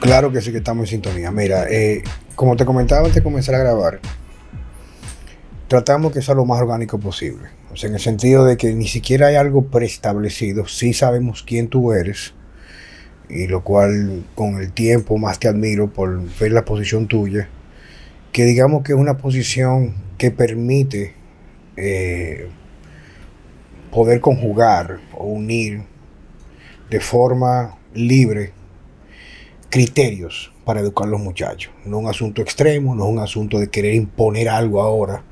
Claro que sí que estamos en sintonía. Mira, eh, como te comentaba antes de comenzar a grabar, tratamos que sea lo más orgánico posible. O sea, en el sentido de que ni siquiera hay algo preestablecido. Sí sabemos quién tú eres. Y lo cual con el tiempo más te admiro por ver la posición tuya. Que digamos que es una posición que permite eh, poder conjugar o unir de forma libre criterios para educar a los muchachos. No es un asunto extremo, no es un asunto de querer imponer algo ahora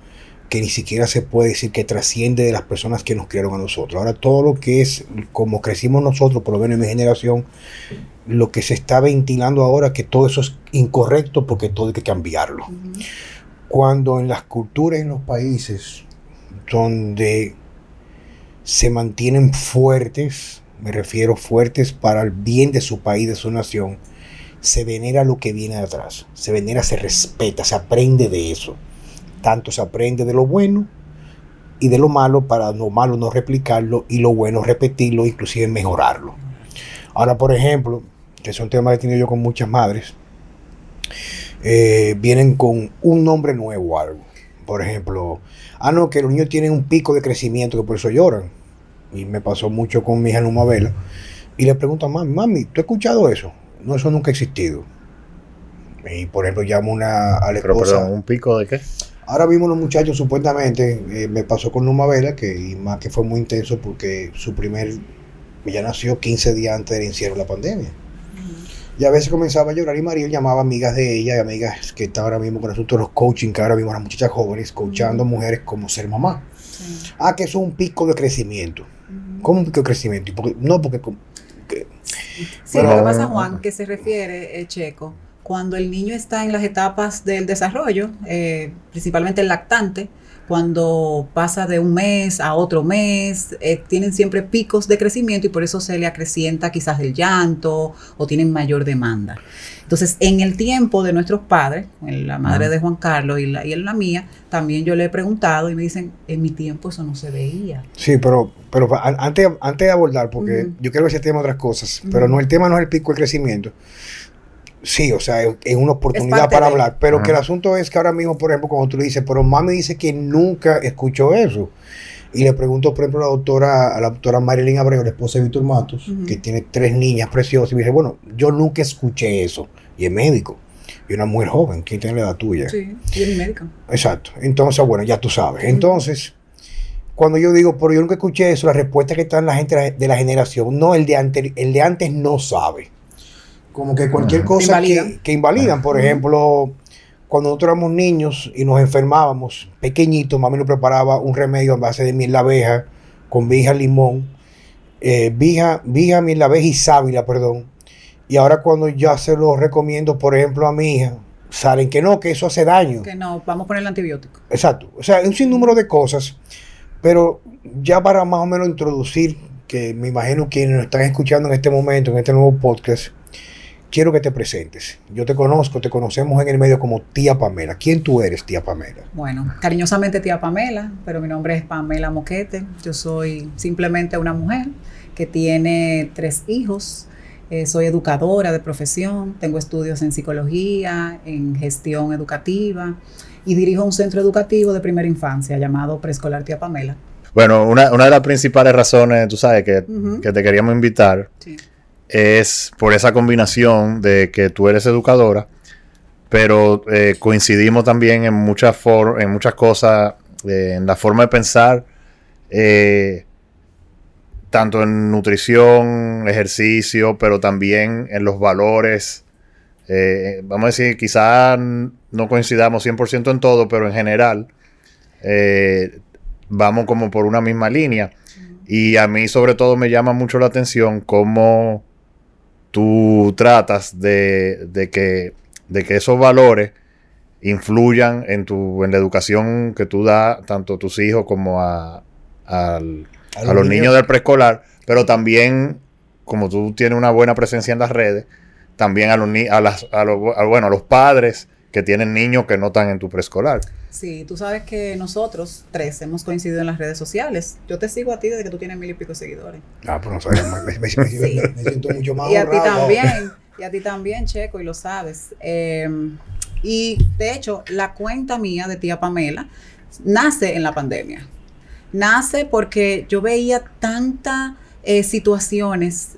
que ni siquiera se puede decir que trasciende de las personas que nos criaron a nosotros. Ahora todo lo que es como crecimos nosotros, por lo menos en mi generación, lo que se está ventilando ahora, que todo eso es incorrecto porque todo hay que cambiarlo. Cuando en las culturas, en los países donde se mantienen fuertes, me refiero fuertes para el bien de su país, de su nación, se venera lo que viene atrás, se venera, se respeta, se aprende de eso. Tanto se aprende de lo bueno y de lo malo para lo malo no replicarlo y lo bueno repetirlo, inclusive mejorarlo. Ahora, por ejemplo, que es un tema que he tenido yo con muchas madres, eh, vienen con un nombre nuevo o algo. Por ejemplo, ah, no, que los niños tienen un pico de crecimiento, que por eso lloran. Y me pasó mucho con mi hija Numa Vela. Y le pregunto a mami, mami, ¿tú has escuchado eso? No, eso nunca ha existido. Y por ejemplo, llamo una, a la Pero, perdón, ¿un pico de qué? Ahora mismo los muchachos, supuestamente, eh, me pasó con Numa Vela, que y más que fue muy intenso porque su primer, ya nació 15 días antes del encierro de la pandemia. Y a veces comenzaba a llorar y Mariel llamaba amigas de ella y amigas que están ahora mismo con nosotros los coaching, que ahora mismo las muchachas jóvenes, coachando mujeres como ser mamá. Ah, que eso es un pico de crecimiento. ¿Cómo un pico de crecimiento? Porque, no, porque... Sí, lo que pasa, Juan, que se refiere, eh, Checo, cuando el niño está en las etapas del desarrollo, eh, principalmente el lactante, cuando pasa de un mes a otro mes, eh, tienen siempre picos de crecimiento y por eso se le acrecienta quizás el llanto o tienen mayor demanda. Entonces, en el tiempo de nuestros padres, la madre de Juan Carlos y, la, y en la mía, también yo le he preguntado y me dicen, en mi tiempo eso no se veía. Sí, pero, pero antes, antes de abordar, porque yo quiero que se tema otras cosas, pero no el tema no es el pico de crecimiento. Sí, o sea, es, es una oportunidad para de- hablar, pero Ajá. que el asunto es que ahora mismo, por ejemplo, cuando tú le dices, pero mami dice que nunca escuchó eso. Y le pregunto, por ejemplo, a la doctora, a la doctora Marilyn Abreu, la esposa de Víctor Matos, que tiene tres niñas preciosas, y me dice, bueno, yo nunca escuché eso. Y es médico. Y una mujer joven, ¿quién tiene la edad tuya? Sí, y es médico. Exacto. Entonces, bueno, ya tú sabes. Entonces, cuando yo digo, pero yo nunca escuché eso, la respuesta que está en la gente de la generación, no, el de antes, el de antes no sabe. Como que cualquier cosa que, Invalidan. que invalidan. Por ejemplo, cuando nosotros éramos niños y nos enfermábamos, pequeñitos, mami nos preparaba un remedio a base de miel de abeja, con vija, limón, eh, vija, vija, miel de abeja y sábila, perdón. Y ahora cuando ya se lo recomiendo, por ejemplo, a mi hija, salen que no, que eso hace daño. Que no, vamos a poner el antibiótico. Exacto. O sea, un sinnúmero de cosas. Pero ya para más o menos introducir, que me imagino quienes nos están escuchando en este momento, en este nuevo podcast, quiero que te presentes. Yo te conozco, te conocemos en el medio como tía Pamela. ¿Quién tú eres, tía Pamela? Bueno, cariñosamente tía Pamela, pero mi nombre es Pamela Moquete. Yo soy simplemente una mujer que tiene tres hijos. Eh, soy educadora de profesión, tengo estudios en psicología, en gestión educativa y dirijo un centro educativo de primera infancia llamado Preescolar Tía Pamela. Bueno, una, una de las principales razones, tú sabes, que, que te queríamos invitar Sí. Es por esa combinación de que tú eres educadora, pero eh, coincidimos también en muchas, en muchas cosas, eh, en la forma de pensar, eh, tanto en nutrición, ejercicio, pero también en los valores. Vamos a decir, quizás no coincidamos 100% en todo, pero en general vamos como por una misma línea. Y a mí sobre todo me llama mucho la atención cómo tú tratas de, de que, de que esos valores influyan en, tu, en la educación que tú das tanto a tus hijos como a, al- a los niños del preescolar, pero también, como tú tienes una buena presencia en las redes, también a los, a las, a los, a- bueno, a los padres que tienen niños que no están en tu preescolar. Sí, tú sabes que nosotros tres hemos coincidido en las redes sociales. Yo te sigo a ti desde que tú tienes mil y pico seguidores. Ah, pues no sabía. Me, me- Sí. siento mucho más Y a ti también. Y a ti también, Checo, y lo sabes. Em, y de hecho, la cuenta mía de tía Pamela nace en la pandemia. Nace porque yo veía tantas eh, situaciones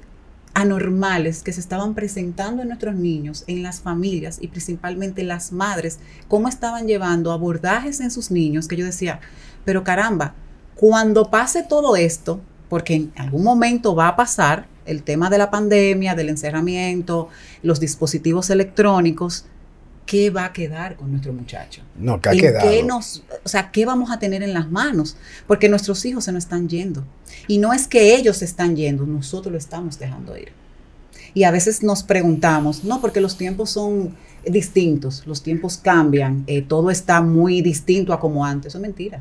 anormales que se estaban presentando en nuestros niños, en las familias y principalmente las madres, cómo estaban llevando abordajes en sus niños, que yo decía, pero caramba, cuando pase todo esto, porque en algún momento va a pasar el tema de la pandemia, del encerramiento, los dispositivos electrónicos, ¿qué va a quedar con nuestro muchacho? No, ¿qué ha quedado? Qué nos, o sea, ¿qué vamos a tener en las manos? Porque nuestros hijos se nos están yendo. Y no es que ellos se están yendo, nosotros lo estamos dejando ir. Y a veces nos preguntamos, no, porque los tiempos son distintos, los tiempos cambian, eh, todo está muy distinto a como antes. Eso es mentira.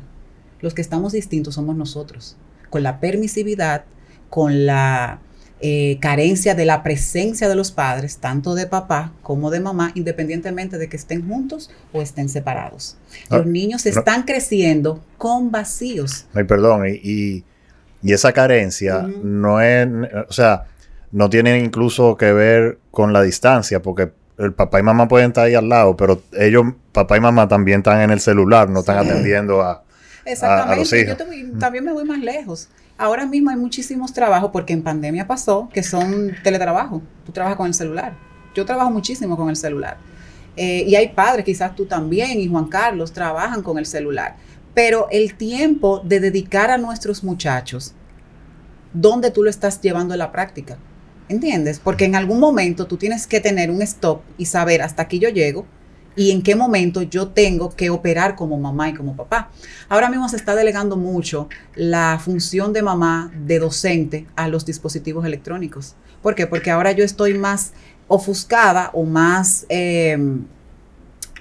Los que estamos distintos somos nosotros, con la permisividad, con la eh, carencia de la presencia de los padres, tanto de papá como de mamá, independientemente de que estén juntos o estén separados. Los ah, niños están creciendo con vacíos. Ay, perdón, y, esa carencia no es, o sea, no tiene incluso que ver con la distancia, porque el papá y mamá pueden estar ahí al lado, pero ellos, papá y mamá también están en el celular, no están atendiendo a, Exactamente, yo también me voy más lejos. Ahora mismo hay muchísimos trabajos, porque en pandemia pasó, que son teletrabajo. Tú trabajas con el celular. Yo trabajo muchísimo con el celular. Eh, y hay padres, quizás tú también y Juan Carlos, trabajan con el celular. Pero el tiempo de dedicar a nuestros muchachos, ¿dónde tú lo estás llevando a la práctica? ¿Entiendes? Porque en algún momento tú tienes que tener un stop y saber hasta aquí yo llego y en qué momento yo tengo que operar como mamá y como papá. Ahora mismo se está delegando mucho la función de mamá, de docente, a los dispositivos electrónicos. ¿Por qué? Porque ahora yo estoy más ofuscada o más eh,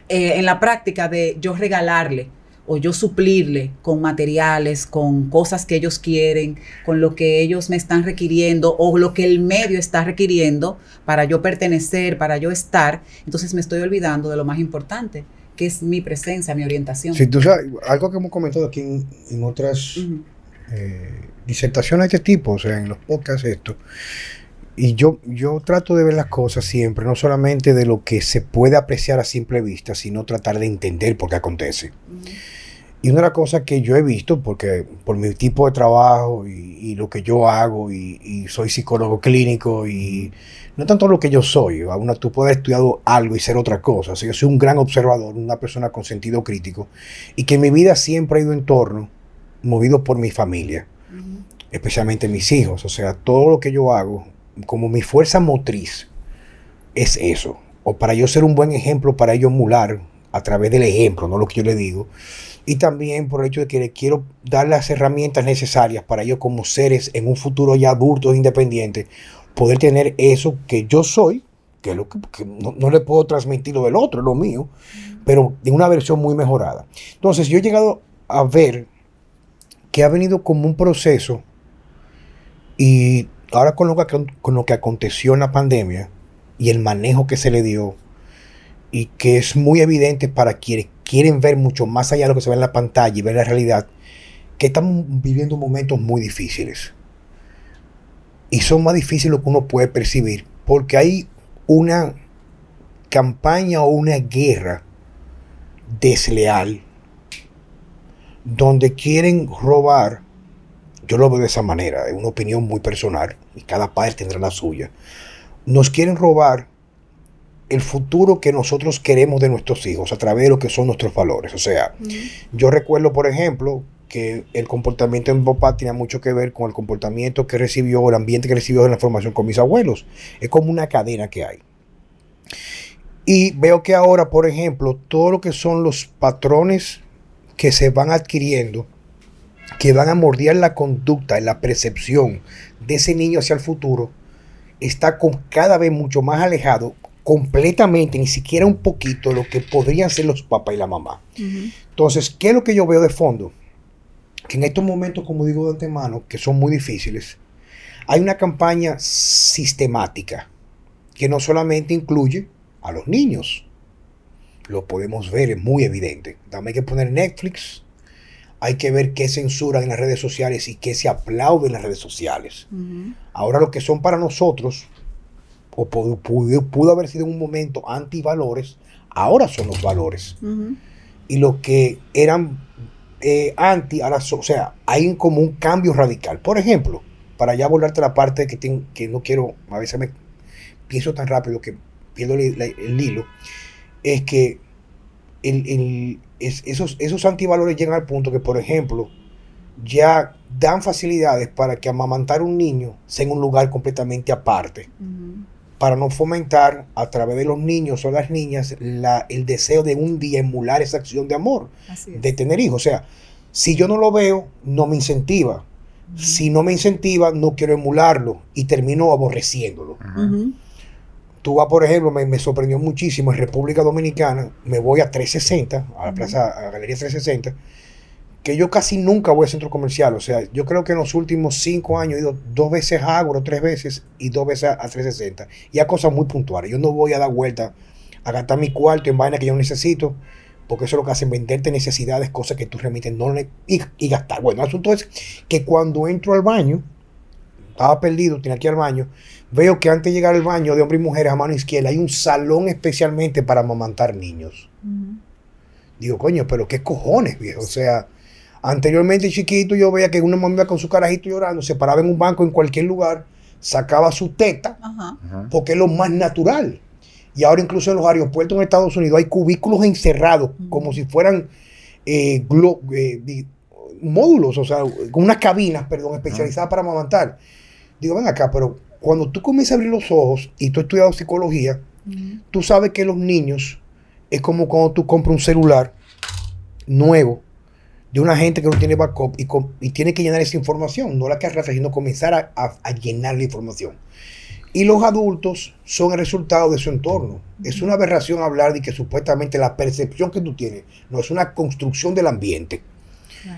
eh, en la práctica de yo regalarle o yo suplirle con materiales, con cosas que ellos quieren, con lo que ellos me están requiriendo o lo que el medio está requiriendo para yo pertenecer, para yo estar, entonces me estoy olvidando de lo más importante, que es mi presencia, mi orientación. Sí, tú sabes, algo que hemos comentado aquí en, otras eh, disertaciones de este tipo, o sea, en los podcasts esto, y yo, yo trato de ver las cosas siempre, no solamente de lo que se puede apreciar a simple vista, sino tratar de entender por qué acontece. Y una de las cosas que yo he visto, porque por mi tipo de trabajo y, lo que yo hago, y, soy psicólogo clínico, y no tanto lo que yo soy, una, tú puedes estudiar algo y ser otra cosa. O yo soy un gran observador, una persona con sentido crítico, y que mi vida siempre ha ido en torno, movido por mi familia, especialmente mis hijos. O sea, todo lo que yo hago, como mi fuerza motriz, es eso. O para yo ser un buen ejemplo, para ellos emular a través del ejemplo, no lo que yo le digo y también por el hecho de que le quiero dar las herramientas necesarias para ellos como seres en un futuro ya adultos independientes, poder tener eso que yo soy, que, lo que, no, le puedo transmitir lo del otro, lo mío, pero en una versión muy mejorada. Entonces yo he llegado a ver que ha venido como un proceso y ahora con lo que, con lo que aconteció en la pandemia y el manejo que se le dio y que es muy evidente para quienes quieren ver mucho más allá de lo que se ve en la pantalla y ver la realidad, que estamos viviendo momentos muy difíciles. Y son más difíciles lo que uno puede percibir, porque hay una campaña o una guerra desleal donde quieren robar, yo lo veo de esa manera, es una opinión muy personal, y cada padre tendrá la suya, nos quieren robar el futuro que nosotros queremos de nuestros hijos a través de lo que son nuestros valores. O sea, yo recuerdo, por ejemplo, que el comportamiento en mi papá tenía mucho que ver con el comportamiento que recibió, el ambiente que recibió en la formación con mis abuelos. Es como una cadena que hay. Y veo que ahora, por ejemplo, todo lo que son los patrones que se van adquiriendo, que van a mordiar la conducta, la percepción de ese niño hacia el futuro, está con cada vez mucho más alejado completamente, ni siquiera un poquito, lo que podrían ser los papás y la mamá. Entonces, ¿qué es lo que yo veo de fondo? Que en estos momentos, como digo de antemano, que son muy difíciles, hay una campaña sistemática que no solamente incluye a los niños, lo podemos ver, es muy evidente. También hay que poner Netflix, hay que ver qué censuran en las redes sociales y qué se aplaude en las redes sociales. Ahora lo que son para nosotros, o pudo, haber sido en un momento antivalores, ahora son los valores. Y lo que eran eh, anti, ahora o sea, hay como un cambio radical. Por ejemplo, para ya volverte a la parte que, que no quiero, a veces me pienso tan rápido que pierdo el, hilo, es que esos, esos antivalores llegan al punto que, por ejemplo, ya dan facilidades para que amamantar un niño sea en un lugar completamente aparte. Para no fomentar a través de los niños o las niñas la, el deseo de un día emular esa acción de amor, de tener hijos. O sea, si yo no lo veo, no me incentiva. Si no me incentiva, no quiero emularlo y termino aborreciéndolo. Tú vas, por ejemplo, me, sorprendió muchísimo en República Dominicana, me voy a 360, a la plaza, a la Galería 360, que yo casi nunca voy al centro comercial. O sea, yo creo que en los últimos cinco años he ido dos veces a Agro, tres veces y dos veces a 360. Y a cosas muy puntuales. Yo no voy a dar vuelta a gastar mi cuarto en vaina que yo necesito, porque eso es lo que hacen venderte necesidades, cosas que tú remites no y, y gastar. Bueno, el asunto es que cuando entro al baño, estaba perdido, tenía que ir al baño, veo que antes de llegar al baño de hombres y mujeres a mano izquierda hay un salón especialmente para amamantar niños. Digo, coño, pero qué cojones, viejo. O sea, Anteriormente, chiquito, yo veía que una mamá con su carajito llorando se paraba en un banco en cualquier lugar, sacaba su teta, porque es lo más natural. Y ahora incluso en los aeropuertos en Estados Unidos hay cubículos encerrados, como si fueran eh, eh, módulos, o sea, con unas cabinas, perdón, especializadas para amamantar. Digo, ven acá, pero cuando tú comienzas a abrir los ojos y tú has estudiado psicología, tú sabes que los niños es como cuando tú compras un celular nuevo de una gente que no tiene backup y, tiene que llenar esa información, no la que arrastra, sino comenzar a, llenar la información. Y los adultos son el resultado de su entorno. Es una aberración hablar de que supuestamente la percepción que tú tienes no es una construcción del ambiente.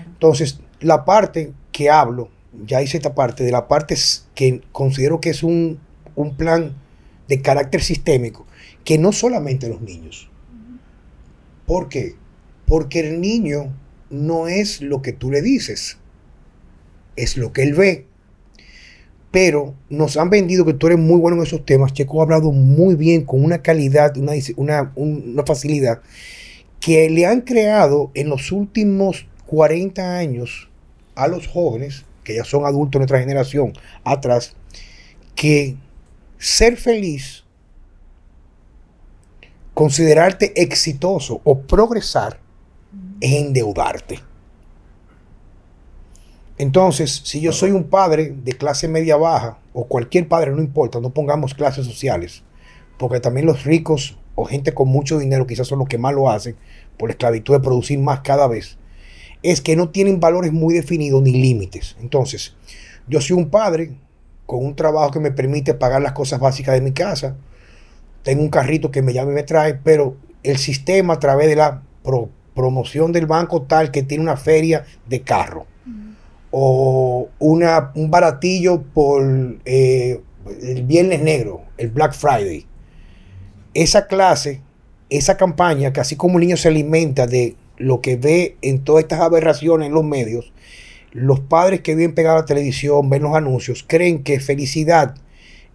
Entonces, la parte que hablo, ya hice esta parte, de la parte que considero que es un, un plan de carácter sistémico, que no solamente los niños. ¿Por qué? Porque el niño no es lo que tú le dices, es lo que él ve. Pero nos han vendido que tú eres muy bueno en esos temas. Checo ha hablado muy bien, con una calidad, una, una, facilidad, que le han creado en los últimos 40 años a los jóvenes, que ya son adultos de nuestra generación atrás, que ser feliz, considerarte exitoso o progresar, es endeudarte. Entonces, si yo soy un padre de clase media baja, o cualquier padre, no importa, no pongamos clases sociales, porque también los ricos o gente con mucho dinero quizás son los que más lo hacen, por la esclavitud de producir más cada vez, es que no tienen valores muy definidos ni límites. Entonces, yo soy un padre con un trabajo que me permite pagar las cosas básicas de mi casa, tengo un carrito que me llama y me trae, pero el sistema a través de la promoción del banco tal que tiene una feria de carro o una, un baratillo por eh, el Viernes Negro, el Black Friday. Esa clase, esa campaña, que así como el niño se alimenta de lo que ve en todas estas aberraciones en los medios, los padres que viven pegados a la televisión, ven los anuncios, creen que felicidad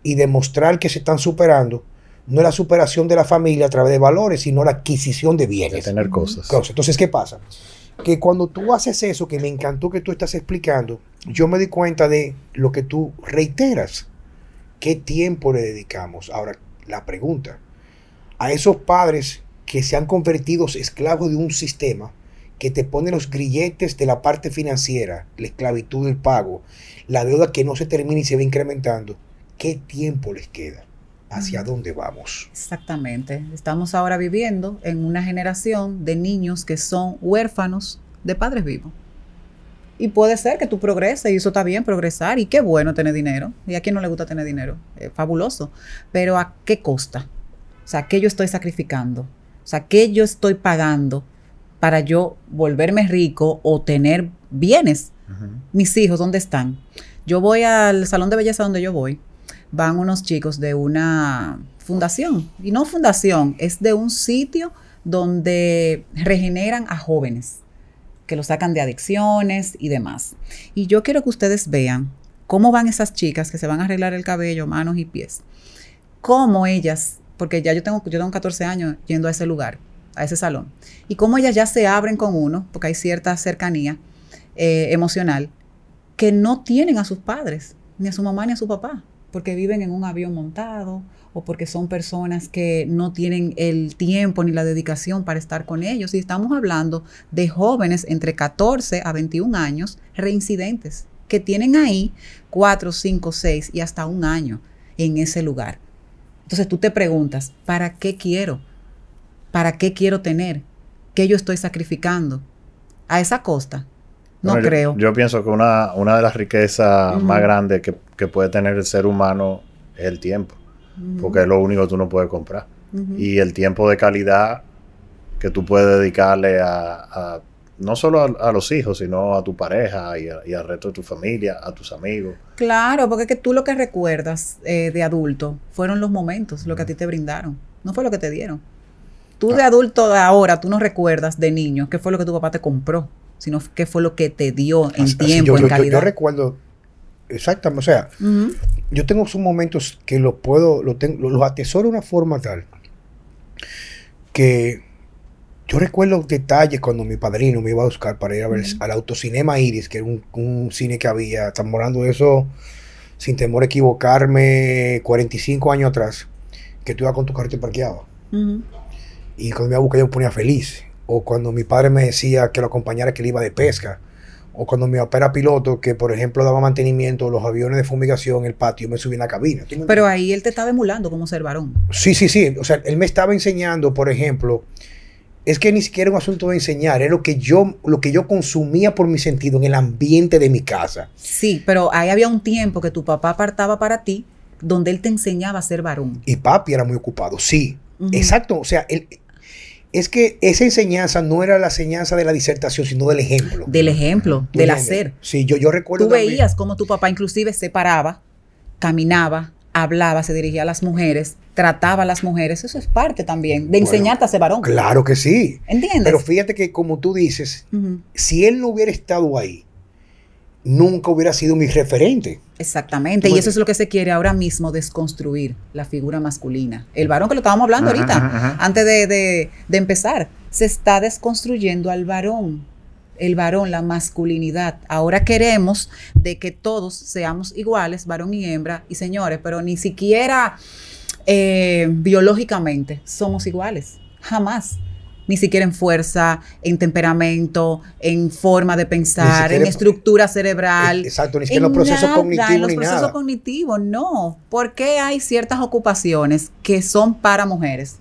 y demostrar que se están superando no es la superación de la familia a través de valores, sino la adquisición de bienes. De tener cosas. Entonces, ¿qué pasa? Que cuando tú haces eso, que me encantó que tú estás explicando, yo me di cuenta de lo que tú reiteras. ¿Qué tiempo le dedicamos? Ahora, la pregunta, a esos padres que se han convertido esclavos de un sistema que te pone los grilletes de la parte financiera, la esclavitud del pago, la deuda que no se termina y se va incrementando, ¿qué tiempo les queda? hacia dónde vamos. Exactamente. Estamos ahora viviendo en una generación de niños que son huérfanos de padres vivos. Y puede ser que tú progreses, y eso está bien, progresar, y qué bueno tener dinero. ¿Y a quién no le gusta tener dinero? Es fabuloso. Pero ¿a qué costa? O sea, ¿qué yo estoy sacrificando? O sea, ¿qué yo estoy pagando para yo volverme rico o tener bienes? Mis hijos, ¿dónde están? Yo voy al salón de belleza donde yo voy van unos chicos de una fundación, y no fundación, es de un sitio donde regeneran a jóvenes, que los sacan de adicciones y demás. Y yo quiero que ustedes vean cómo van esas chicas que se van a arreglar el cabello, manos y pies, cómo ellas, porque ya yo tengo, yo tengo 14 años yendo a ese lugar, a ese salón, y cómo ellas ya se abren con uno, porque hay cierta cercanía eh, emocional, que no tienen a sus padres, ni a su mamá ni a su papá, porque viven en un avión montado o porque son personas que no tienen el tiempo ni la dedicación para estar con ellos. Y estamos hablando de jóvenes entre 14 a 21 años reincidentes, que tienen ahí 4, 5, 6 y hasta un año en ese lugar. Entonces tú te preguntas, ¿para qué quiero? ¿Para qué quiero tener? ¿Qué yo estoy sacrificando? ¿A esa costa? No creo. Yo, pienso que una, una de las riquezas más grandes que, que, puede tener el ser humano es el tiempo. Porque es lo único que tú no puedes comprar. Y el tiempo de calidad que tú puedes dedicarle a, no solo a, los hijos, sino a tu pareja y, al resto de tu familia, a tus amigos. Claro, porque es que tú lo que recuerdas eh, de adulto fueron los momentos, lo que a ti te brindaron, no fue lo que te dieron. Tú de adulto de ahora, tú no recuerdas de niño qué fue lo que tu papá te compró sino qué fue lo que te dio en tiempo, en calidad. Yo, recuerdo exactamente, o sea, yo tengo sus momentos que los puedo, los, tengo, los atesoro de una forma tal que yo recuerdo detalles cuando mi padrino me iba a buscar para ir a ver al autocinema Iris, que era un, cine que había, estamos hablando de eso sin temor a equivocarme, 45 años atrás, que tú ibas con tu carro parqueado. Y cuando me iba a buscar yo me ponía feliz o cuando mi padre me decía que lo acompañara que él iba de pesca, o cuando mi papá era piloto, que por ejemplo daba mantenimiento a los aviones de fumigación en el patio, me subí en la cabina. Pero ahí él te estaba emulando como ser varón. Sí, sí, sí. O sea, él me estaba enseñando, por ejemplo, es que ni siquiera un asunto de enseñar, es lo que yo, lo que yo consumía por mi sentido en el ambiente de mi casa. Sí, pero ahí había un tiempo que tu papá apartaba para ti, donde él te enseñaba a ser varón. Y papi era muy ocupado, sí. Exacto. O sea, él, es que esa enseñanza no era la enseñanza de la disertación, sino del ejemplo. Del ejemplo, del hacer. Sí, yo, yo recuerdo. Tú veías cómo tu papá inclusive se paraba, caminaba, hablaba, se dirigía a las mujeres, trataba a las mujeres. Eso es parte también de enseñarte a ser varón. Claro que sí. ¿Entiendes? Pero fíjate que como tú dices, si él no hubiera estado ahí, nunca hubiera sido mi referente. Exactamente, y eso es lo que se quiere ahora mismo, desconstruir la figura masculina. El varón que lo estábamos hablando ahorita, antes de, empezar, se está desconstruyendo al varón, el varón, la masculinidad. Ahora queremos de que todos seamos iguales, varón y hembra, y señores, pero ni siquiera eh, biológicamente somos iguales, jamás ni siquiera en fuerza, en temperamento, en forma de pensar, en estructura cerebral. Exacto, ni siquiera en los procesos cognitivos. En los procesos cognitivos, no. Porque hay ciertas ocupaciones que son para mujeres?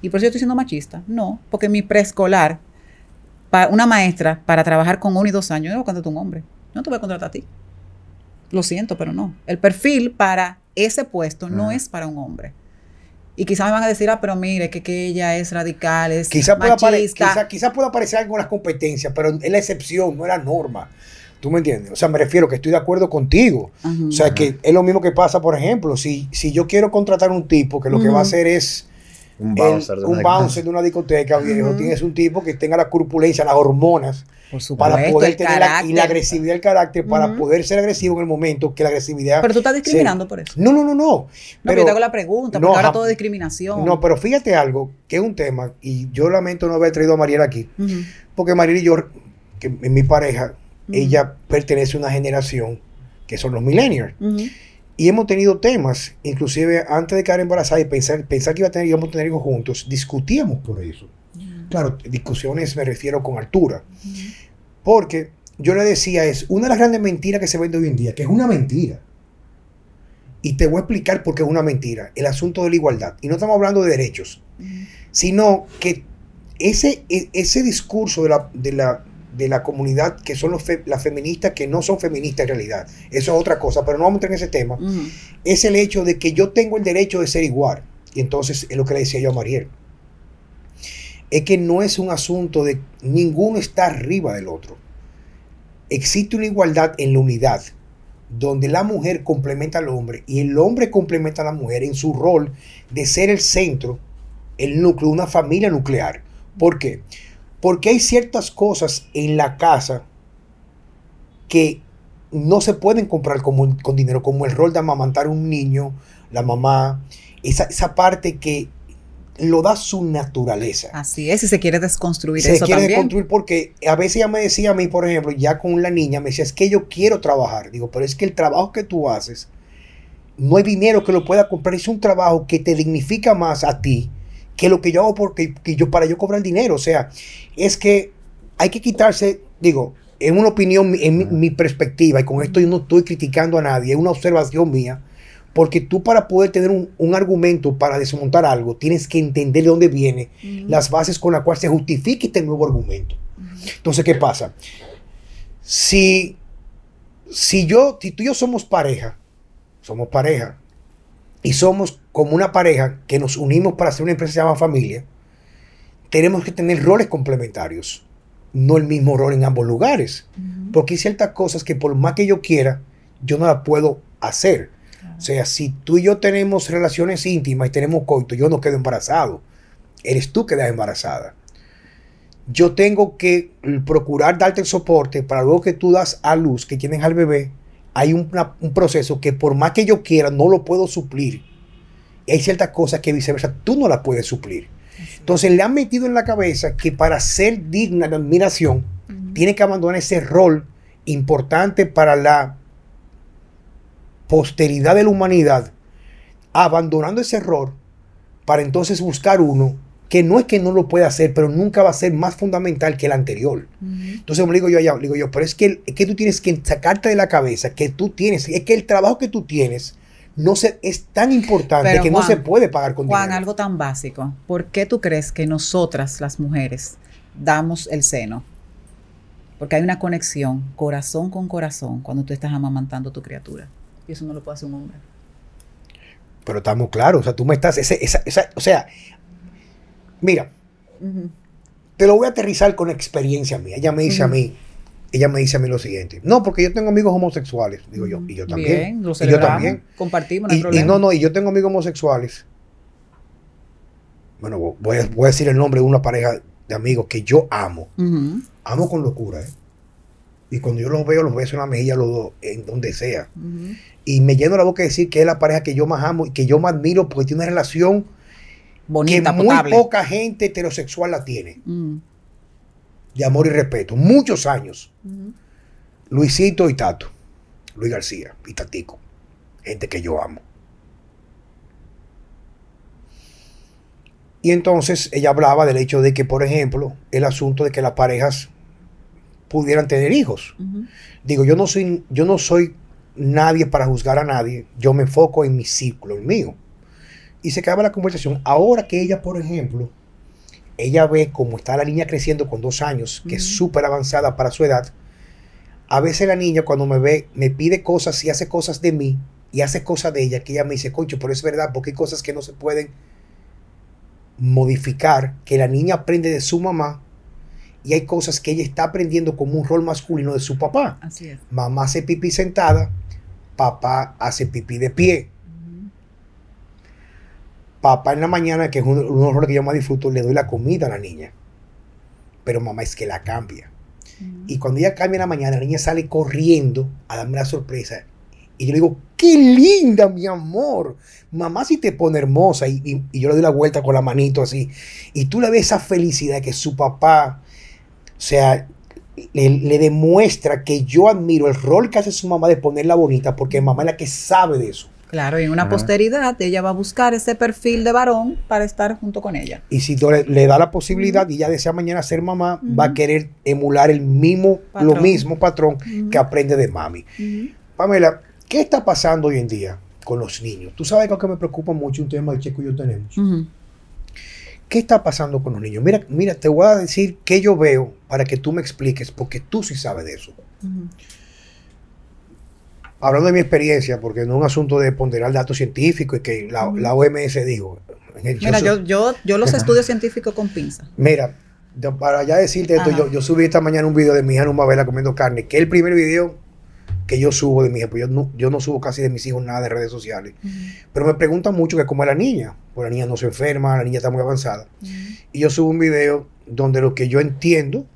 Y por eso yo estoy siendo machista. No, porque mi preescolar, una maestra, para trabajar con uno y dos años, no voy a contratar a un hombre. No te voy a contratar a ti. Lo siento, pero no. El perfil para ese puesto no es para un hombre. Y quizás me van a decir, ah, pero mire, que, que ella es radical, es quizá machista. Quizá, pueda aparecer las competencias, pero es la excepción, no es la norma. ¿Tú me entiendes? O sea, me refiero que estoy de acuerdo contigo. O sea, que es lo mismo que pasa, por ejemplo, si, si yo quiero contratar un tipo que lo que va a hacer es un bouncer, de, una discoteca, viejo, tienes un tipo que tenga la corpulencia, las hormonas para poder tener la, y la agresividad del carácter para poder ser agresivo en el momento que la agresividad. Pero tú estás discriminando por eso. No, no, no, no. pero, yo te hago la pregunta, porque ahora todo es discriminación. No, pero fíjate algo, que es un tema, y yo lamento no haber traído a Mariela aquí, porque Mariela y yo, que en mi pareja, ella pertenece a una generación que son los millennials. Y hemos tenido temas, inclusive antes de quedar embarazada y pensar, pensar que iba a tener, íbamos a tener hijos juntos, discutíamos por eso. Claro, discusiones me refiero con altura. Porque yo le decía, es una de las grandes mentiras que se vende hoy en día, que es una mentira. Y te voy a explicar por qué es una mentira. El asunto de la igualdad. Y no estamos hablando de derechos, sino que ese, e, ese discurso de la, de la, de la comunidad que son los las feministas que no son feministas en realidad, eso es otra cosa, pero no vamos a entrar en ese tema, es el hecho de que yo tengo el derecho de ser igual. Y entonces es lo que le decía yo a Mariel es que no es un asunto de ninguno está arriba del otro. Existe una igualdad en la unidad, donde la mujer complementa al hombre y el hombre complementa a la mujer en su rol de ser el centro, el núcleo de una familia nuclear. ¿Por qué? Porque hay ciertas cosas en la casa que no se pueden comprar con, con dinero, como el rol de amamantar a un niño, la mamá, esa, esa parte que lo da su naturaleza. Así es, y se quiere desconstruir se eso quiere también. desconstruir porque a veces ella me decía a mí, por ejemplo, ya con la niña, me decía, es que yo quiero trabajar. Digo, pero es que el trabajo que tú haces, no hay dinero que lo pueda comprar. Es un trabajo que te dignifica más a ti que lo que yo hago porque que yo, para yo cobrar dinero. O sea, es que hay que quitarse, digo, en una opinión, en mi, mi perspectiva, y con esto yo no estoy criticando a nadie, es una observación mía, porque tú para poder tener un, un argumento para desmontar algo, tienes que entender de dónde viene, las bases con las cuales se justifica este nuevo argumento. Entonces, ¿qué pasa? Si, si yo, si tú y yo somos pareja, somos pareja, y somos como una pareja que nos unimos para hacer una empresa que se llama familia, tenemos que tener roles complementarios, no el mismo rol en ambos lugares, porque hay ciertas cosas que por más que yo quiera, yo no las puedo hacer. O sea, si tú y yo tenemos relaciones íntimas y tenemos coito, yo no quedo embarazado. Eres tú que quedas embarazada. Yo tengo que procurar darte el soporte para luego que tú das a luz, que tienes al bebé, hay un, una- un proceso que por más que yo quiera, no lo puedo suplir. Y hay ciertas cosas que viceversa, tú no las puedes suplir. Entonces le han metido en la cabeza que para ser digna de admiración, tiene que abandonar ese rol importante para la posteridad de la humanidad, abandonando ese rol para entonces buscar uno que no es que no lo pueda hacer, pero nunca va a ser más fundamental que el anterior. Entonces me digo yo allá, le digo yo, pero es que, es que tú tienes que sacarte de la cabeza que tú tienes, es que el trabajo que tú tienes no se, es tan importante Pero, que no Juan, se puede pagar con Juan, dinero. algo tan básico. ¿Por qué tú crees que nosotras, las mujeres, damos el seno? Porque hay una conexión corazón con corazón cuando tú estás amamantando a tu criatura. Y eso no lo puede hacer un hombre. Pero estamos claros, o sea, tú me estás, ese- esa- esa- o sea, mira, te lo voy a aterrizar con experiencia mía. Ella me dice a mí, ella me dice a mí lo siguiente. No, porque yo tengo amigos homosexuales, digo yo, y yo también. Bien, lo y yo también. compartimos, Y, y no, no, y yo tengo amigos homosexuales. Bueno, voy a, voy a decir el nombre de una pareja de amigos que yo amo. Amo con locura, ¿eh? Y cuando yo los veo, los beso en la mejilla los dos, en donde sea. Y me lleno la boca de decir que es la pareja que yo más amo y que yo más admiro porque tiene una relación Bonita, que muy potable. poca gente heterosexual la tiene. Mm, De amor y respeto. Muchos años. ujú. Luisito y Tato. Luis García y Tatico. Gente que yo amo. Y entonces ella hablaba del hecho de que, por ejemplo, el asunto de que las parejas pudieran tener hijos. Digo, yo no soy, yo no soy nadie para juzgar a nadie. Yo me enfoco en mi círculo, el mío. Y se acaba la conversación. Ahora que ella, por ejemplo, ella ve cómo está la niña creciendo con dos años, que es súper avanzada para su edad. A veces la niña cuando me ve, me pide cosas y hace cosas de mí y hace cosas de ella que ella me dice, concho, pero es verdad, porque hay cosas que no se pueden modificar, que la niña aprende de su mamá y hay cosas que ella está aprendiendo como un rol masculino de su papá. Así es. Mamá hace pipí sentada, papá hace pipí de pie. Papá en la mañana, que es uno, uno de los roles que yo más disfruto, le doy la comida a la niña. Pero mamá es que la cambia. Y cuando ella cambia en la mañana, la niña sale corriendo a darme la sorpresa. Y yo le digo, qué linda, mi amor. Mamá sí te pone hermosa. Y, y- y yo le doy la vuelta con la manito así. Y tú le ves esa felicidad que su papá, o sea, le, le demuestra que yo admiro el rol que hace su mamá de ponerla bonita, porque mamá es la que sabe de eso. Claro, y en una Ajá. posteridad ella va a buscar ese perfil de varón para estar junto con ella. Y si le, le da la posibilidad y ella desea mañana ser mamá, va a querer emular el mismo, lo mismo patrón que aprende de mami. Pamela, ¿qué está pasando hoy en día con los niños? Tú sabes que lo que me preocupa mucho un tema que Checo y yo tenemos. ¿Qué está pasando con los niños? Mira, mira, te voy a decir qué yo veo para que tú me expliques, porque tú sí sabes de eso. Hablando de mi experiencia, porque no es un asunto de ponderar datos científicos y que la, la OMS dijo. el- Mira, yo, yo, yo los estudios científicos con pinza. Mira, para ya decirte esto, yo, yo subí esta mañana un video de mi hija Numa Vela comiendo carne, que es el primer video que yo subo de mi hija, pues yo no, yo no subo casi de mis hijos nada de redes sociales. Pero me preguntan mucho que cómo es la niña, pues la niña no se enferma, la niña está muy avanzada. Y yo subo un video donde lo que yo entiendo,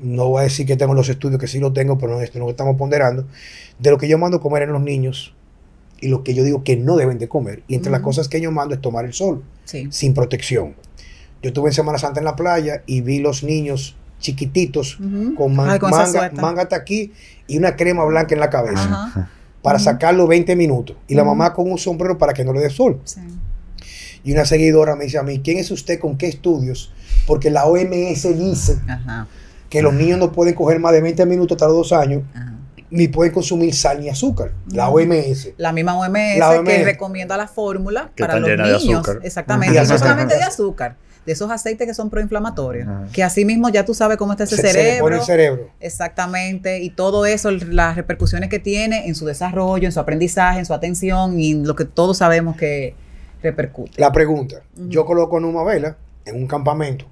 no voy a decir que tengo los estudios, que sí lo tengo, pero no es esto no lo estamos ponderando, de lo que yo mando comer en los niños y lo que yo digo que no deben de comer. Y entre las cosas que yo mando es tomar el sol, sin protección. Yo estuve en Semana Santa en la playa y vi los niños chiquititos con, manga, manga hasta aquí y una crema blanca en la cabeza para sacarlo 20 minutos. Y la mamá con un sombrero para que no le dé sol. Y una seguidora me dice a mí, ¿quién es usted con qué estudios? Porque la OMS dice que los niños no pueden coger más de 20 minutos hasta los dos años ni pueden consumir sal ni azúcar. La OMS. La misma OMS, que recomienda la fórmula para los niños. Exactamente. no solamente de azúcar, de esos aceites que son proinflamatorios. Que así mismo ya tú sabes cómo está ese cerebro. el cerebro. Exactamente. Y todo eso, las repercusiones que tiene en su desarrollo, en su aprendizaje, en su atención y lo que todos sabemos que repercute. La pregunta: yo coloco una vela en un campamento,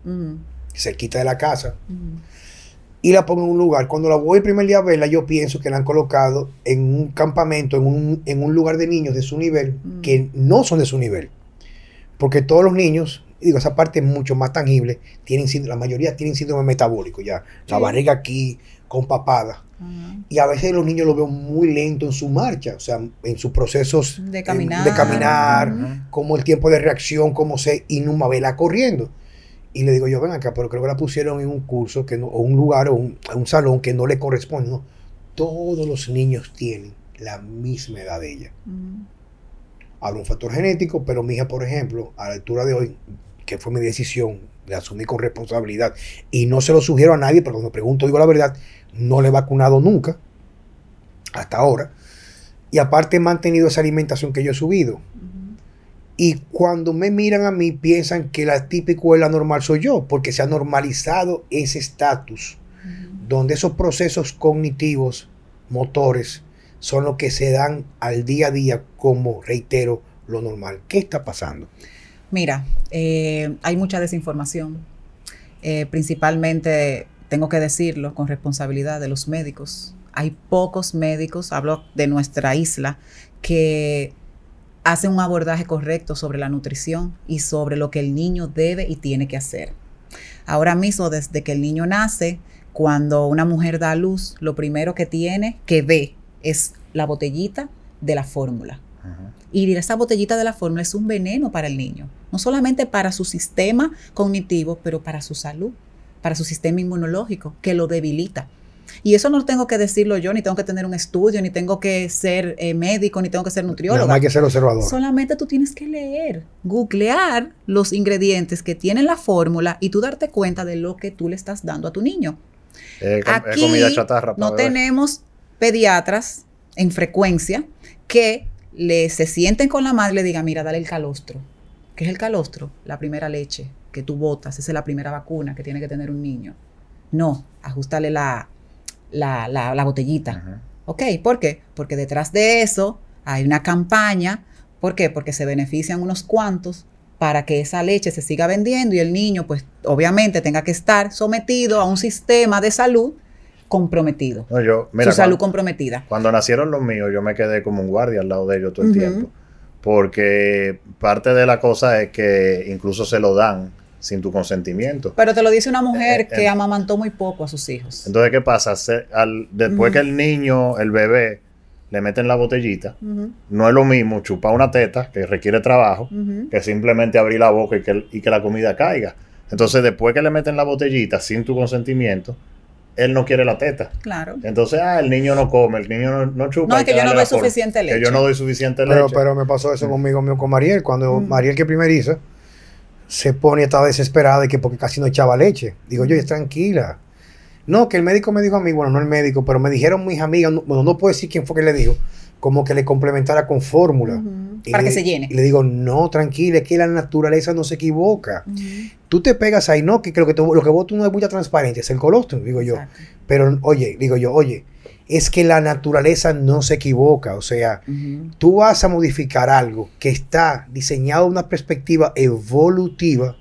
cerquita de la casa y la pongo en un lugar. Cuando la voy el primer día a verla, yo pienso que la han colocado en un campamento, en un, en un lugar de niños de su nivel, mm. que no son de su nivel. Porque todos los niños, digo, esa parte es mucho más tangible, tienen, la mayoría tienen síndrome metabólico ya. La barriga aquí, con papada. Y a veces los niños lo veo muy lento en su marcha, o sea, en sus procesos de caminar, de caminar como el tiempo de reacción, como se inuma vela corriendo. Y le digo yo, ven acá, pero creo que la pusieron en un curso que o un lugar o un, salón que no le corresponde. No, todos los niños tienen la misma edad de ella. Mm. Hablo un factor genético, pero mi hija, por ejemplo, a la altura de hoy, que fue mi decisión, de asumir con responsabilidad, y no se lo sugiero a nadie, pero cuando me pregunto, digo la verdad, no le he vacunado nunca, hasta ahora. Y aparte he mantenido esa alimentación que yo he subido. Y cuando me miran a mí, piensan que la típico es la normal soy yo, porque se ha normalizado ese estatus, donde esos procesos cognitivos, motores, son los que se dan al día a día como, reitero, lo normal. ¿Qué está pasando? Mira, eh, hay mucha desinformación. Eh, principalmente, tengo que decirlo con responsabilidad de los médicos. Hay pocos médicos, hablo de nuestra isla, que hace un abordaje correcto sobre la nutrición y sobre lo que el niño debe y tiene que hacer. Ahora mismo, desde que el niño nace, cuando una mujer da a luz, lo primero que tiene que ve es la botellita de la fórmula. Y esa botellita de la fórmula es un veneno para el niño, no solamente para su sistema cognitivo, pero para su salud, para su sistema inmunológico, que lo debilita. Y eso no tengo que decirlo yo, ni tengo que tener un estudio, ni tengo que ser eh, médico, ni tengo que ser nutriólogo. No, hay que ser observador. Solamente tú tienes que leer, googlear los ingredientes que tienen la fórmula y tú darte cuenta de lo que tú le estás dando a tu niño. Aquí no tenemos pediatras en frecuencia que le, se sienten con la madre y le digan, mira, dale el calostro. ¿Qué es el calostro? La primera leche que tú botas, esa es la primera vacuna que tiene que tener un niño. No, ajustale la, la, la, botellita. ¿Ok? ¿Por qué? Porque detrás de eso hay una campaña. ¿Por qué? Porque se benefician unos cuantos para que esa leche se siga vendiendo y el niño, pues obviamente tenga que estar sometido a un sistema de salud comprometido. su salud comprometida. Cuando nacieron los míos, yo me quedé como un guardia al lado de ellos todo el tiempo. Porque parte de la cosa es que incluso se lo dan sin tu consentimiento. Pero te lo dice una mujer eh, que amamantó muy poco a sus hijos. Entonces, ¿qué pasa? al, después que el niño, el bebé, le meten la botellita, no es lo mismo chupar una teta, que requiere trabajo, que simplemente abrir la boca y que, y que la comida caiga. Entonces, después que le meten la botellita sin tu consentimiento, él no quiere la teta. Claro. Entonces, ah, el niño no come, el niño no, chupa. No, es que yo no doy suficiente leche. Que yo no doy suficiente leche. Pero, pero me pasó eso conmigo, mío, con Mariel. Cuando Mariel que primeriza, se pone, estaba desesperada de que porque casi no echaba leche. Digo yo, es tranquila. No, que el médico me dijo a mí, bueno, no el médico, pero me dijeron mis amigas, bueno, no puedo decir quién fue que le dijo, como que le complementara con fórmula. Para que se llene. Y le digo, no, tranquila, es que la naturaleza no se equivoca. Tú te pegas ahí, no, que, lo que, lo que vos tú no es mucha transparencia, es el colostrum, digo yo. Pero, oye, digo yo, oye, es que la naturaleza no se equivoca. O sea, tú vas a modificar algo que está diseñado de una perspectiva evolutiva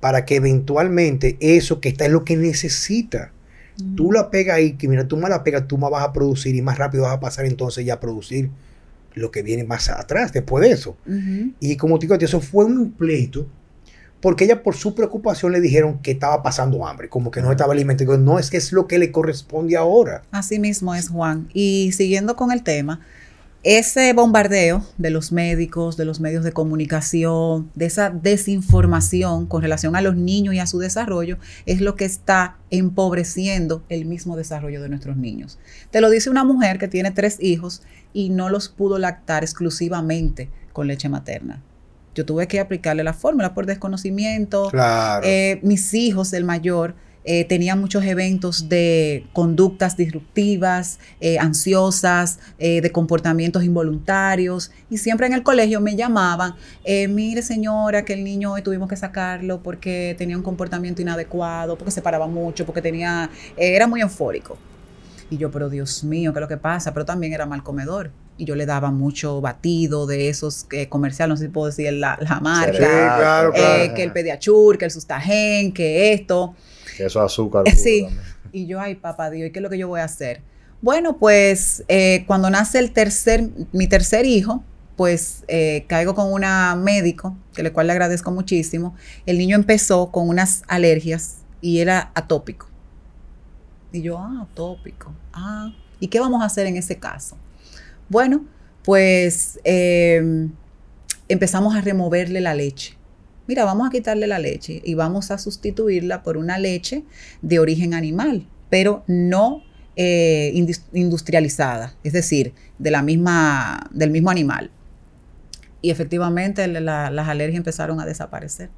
para que eventualmente eso que está es lo que necesita. Tú la pegas ahí, que mira, tú más la pegas, tú más vas a producir y más rápido vas a pasar entonces ya a producir lo que viene más atrás después de eso. Y como te digo, eso fue un pleito porque ella por su preocupación le dijeron que estaba pasando hambre, como que no estaba alimentando. No, es que es lo que le corresponde ahora. Así mismo es, Juan. Y siguiendo con el tema, ese bombardeo de los médicos, de los medios de comunicación, de esa desinformación con relación a los niños y a su desarrollo, es lo que está empobreciendo el mismo desarrollo de nuestros niños. Te lo dice una mujer que tiene tres hijos y no los pudo lactar exclusivamente con leche materna. Yo tuve que aplicarle la fórmula por desconocimiento. Claro. Eh, mis hijos, el mayor, eh, tenía muchos eventos de conductas disruptivas, eh, ansiosas, eh, de comportamientos involuntarios. Y siempre en el colegio me llamaban, mire señora, que el niño hoy tuvimos que sacarlo porque tenía un comportamiento inadecuado, porque se paraba mucho, porque tenía, era muy eufórico. Y yo, pero Dios mío, ¿qué es lo que pasa? Pero también era mal comedor. Y yo le daba mucho batido de esos comerciales, no sé si puedo decir la, marca. Sí, claro, claro. que el pediachur, que el sustagen, que esto. Eso azúcar. Sí. Y yo, ay, papá Dios, ¿y qué es lo que yo voy a hacer? Bueno, pues eh, cuando nace el tercer, mi tercer hijo, pues eh, caigo con una médico, que le cual le agradezco muchísimo. El niño empezó con unas alergias y era atópico. Y yo, ah, atópico. Ah, ¿y qué vamos a hacer en ese caso? Bueno, pues eh, empezamos a removerle la leche mira, vamos a quitarle la leche y vamos a sustituirla por una leche de origen animal, pero no eh, industrializada, es decir, de la misma, del mismo animal. Y efectivamente las alergias empezaron a desaparecer.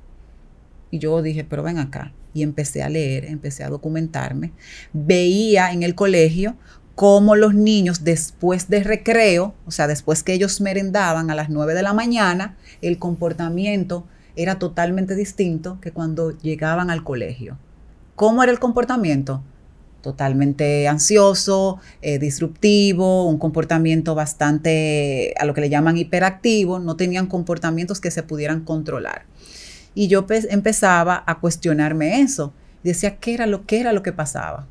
Y yo dije, pero ven acá. Y empecé a leer, empecé a documentarme. Veía en el colegio cómo los niños después de recreo, o sea, después que ellos merendaban a las 9 de la mañana, el comportamiento era totalmente distinto que cuando llegaban al colegio. ¿Cómo era el comportamiento? Totalmente ansioso, eh, disruptivo, un comportamiento bastante a lo que le llaman hiperactivo, no tenían comportamientos que se pudieran controlar. Y yo empezaba a cuestionarme eso. Decía, ¿qué era lo que era lo que pasaba?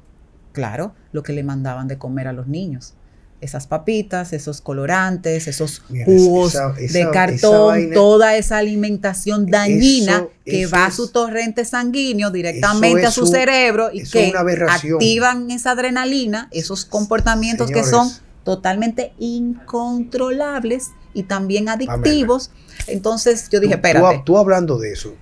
Claro, lo que le mandaban de comer a los niños esas papitas, esos colorantes, esos jugos de cartón, toda esa alimentación dañina que va a su torrente sanguíneo directamente a su cerebro y que activan esa adrenalina, esos comportamientos que son totalmente incontrolables y también adictivos. Entonces yo dije, espérate. tú hablando de eso,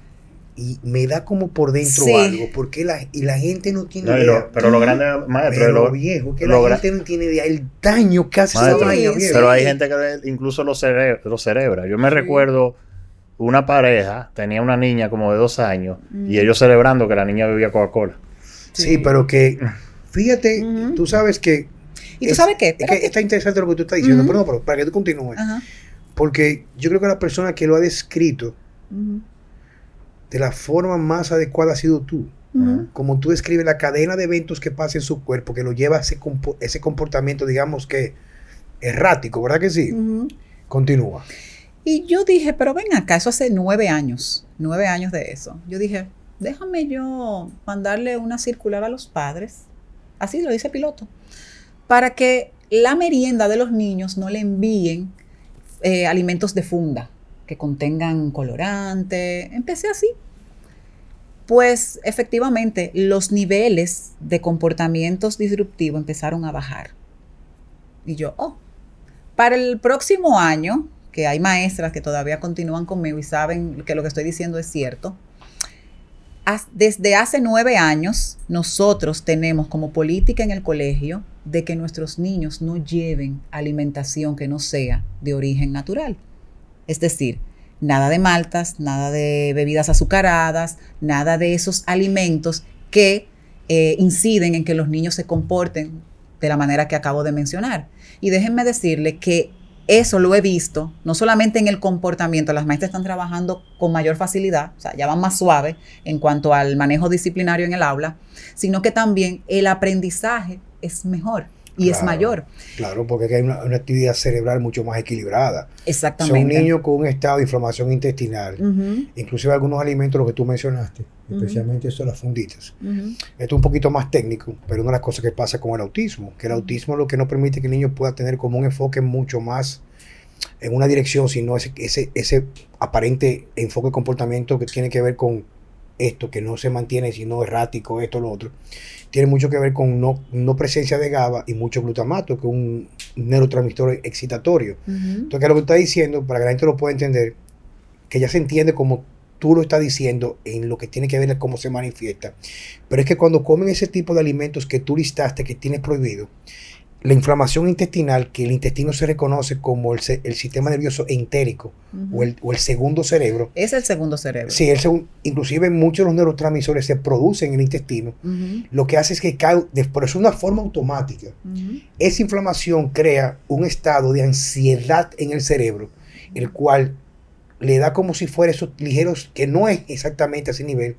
y me da como por dentro algo, porque la, y la gente no tiene idea. pero lo grande, maestro, pero lo, viejo, que la gente no tiene idea, el daño que hace esa Pero hay gente que incluso lo, lo cerebra. Yo me recuerdo una pareja, tenía una niña como de dos años, y mm. ellos celebrando que la niña bebía Coca-Cola. Sí. pero que, fíjate, tú sabes que... ¿Y tú sabes qué? que está interesante lo que tú estás diciendo, pero no, pero para que tú continúes. Porque yo creo que la persona que lo ha descrito de la forma más adecuada ha sido tú. Como tú describes la cadena de eventos que pasa en su cuerpo, que lo lleva a ese, ese comportamiento, digamos que errático, ¿verdad que sí? Continúa. Y yo dije, pero ven acá, eso hace nueve años, nueve años de eso. Yo dije, déjame yo mandarle una circular a los padres, así lo dice piloto, para que la merienda de los niños no le envíen eh, alimentos de funda que contengan colorante. Empecé así. Pues efectivamente los niveles de comportamientos disruptivos empezaron a bajar. Y yo, oh, para el próximo año, que hay maestras que todavía continúan conmigo y saben que lo que estoy diciendo es cierto, desde hace nueve años nosotros tenemos como política en el colegio de que nuestros niños no lleven alimentación que no sea de origen natural. Es decir, nada de maltas, nada de bebidas azucaradas, nada de esos alimentos que eh, inciden en que los niños se comporten de la manera que acabo de mencionar. Y déjenme decirle que eso lo he visto, no solamente en el comportamiento, las maestras están trabajando con mayor facilidad, o sea, ya van más suave en cuanto al manejo disciplinario en el aula, sino que también el aprendizaje es mejor y es mayor. Claro, porque hay una, actividad cerebral mucho más equilibrada. Exactamente. Son niños con un estado de inflamación intestinal, inclusive algunos alimentos, lo que tú mencionaste, especialmente eso las funditas. Esto es un poquito más técnico, pero una de las cosas que pasa con el autismo, que el autismo es lo que no permite que el niño pueda tener como un enfoque mucho más en una dirección, sino ese, ese, ese aparente enfoque de comportamiento que tiene que ver con esto, que no se mantiene sino errático, esto, lo otro tiene mucho que ver con no, presencia de GABA y mucho glutamato, que es un neurotransmisor excitatorio. Entonces, ¿qué es lo que está diciendo? Para que la gente lo pueda entender, que ya se entiende como tú lo estás diciendo en lo que tiene que ver con cómo se manifiesta. Pero es que cuando comen ese tipo de alimentos que tú listaste, que tienes prohibido, la inflamación intestinal, que el intestino se reconoce como el, sistema nervioso entérico o, el, segundo cerebro. Es el segundo cerebro. Sí, el segundo, inclusive muchos de los neurotransmisores se producen en el intestino. Lo que hace es que cae, por eso una forma automática. Esa inflamación crea un estado de ansiedad en el cerebro, el cual le da como si fuera esos ligeros, que no es exactamente a ese nivel,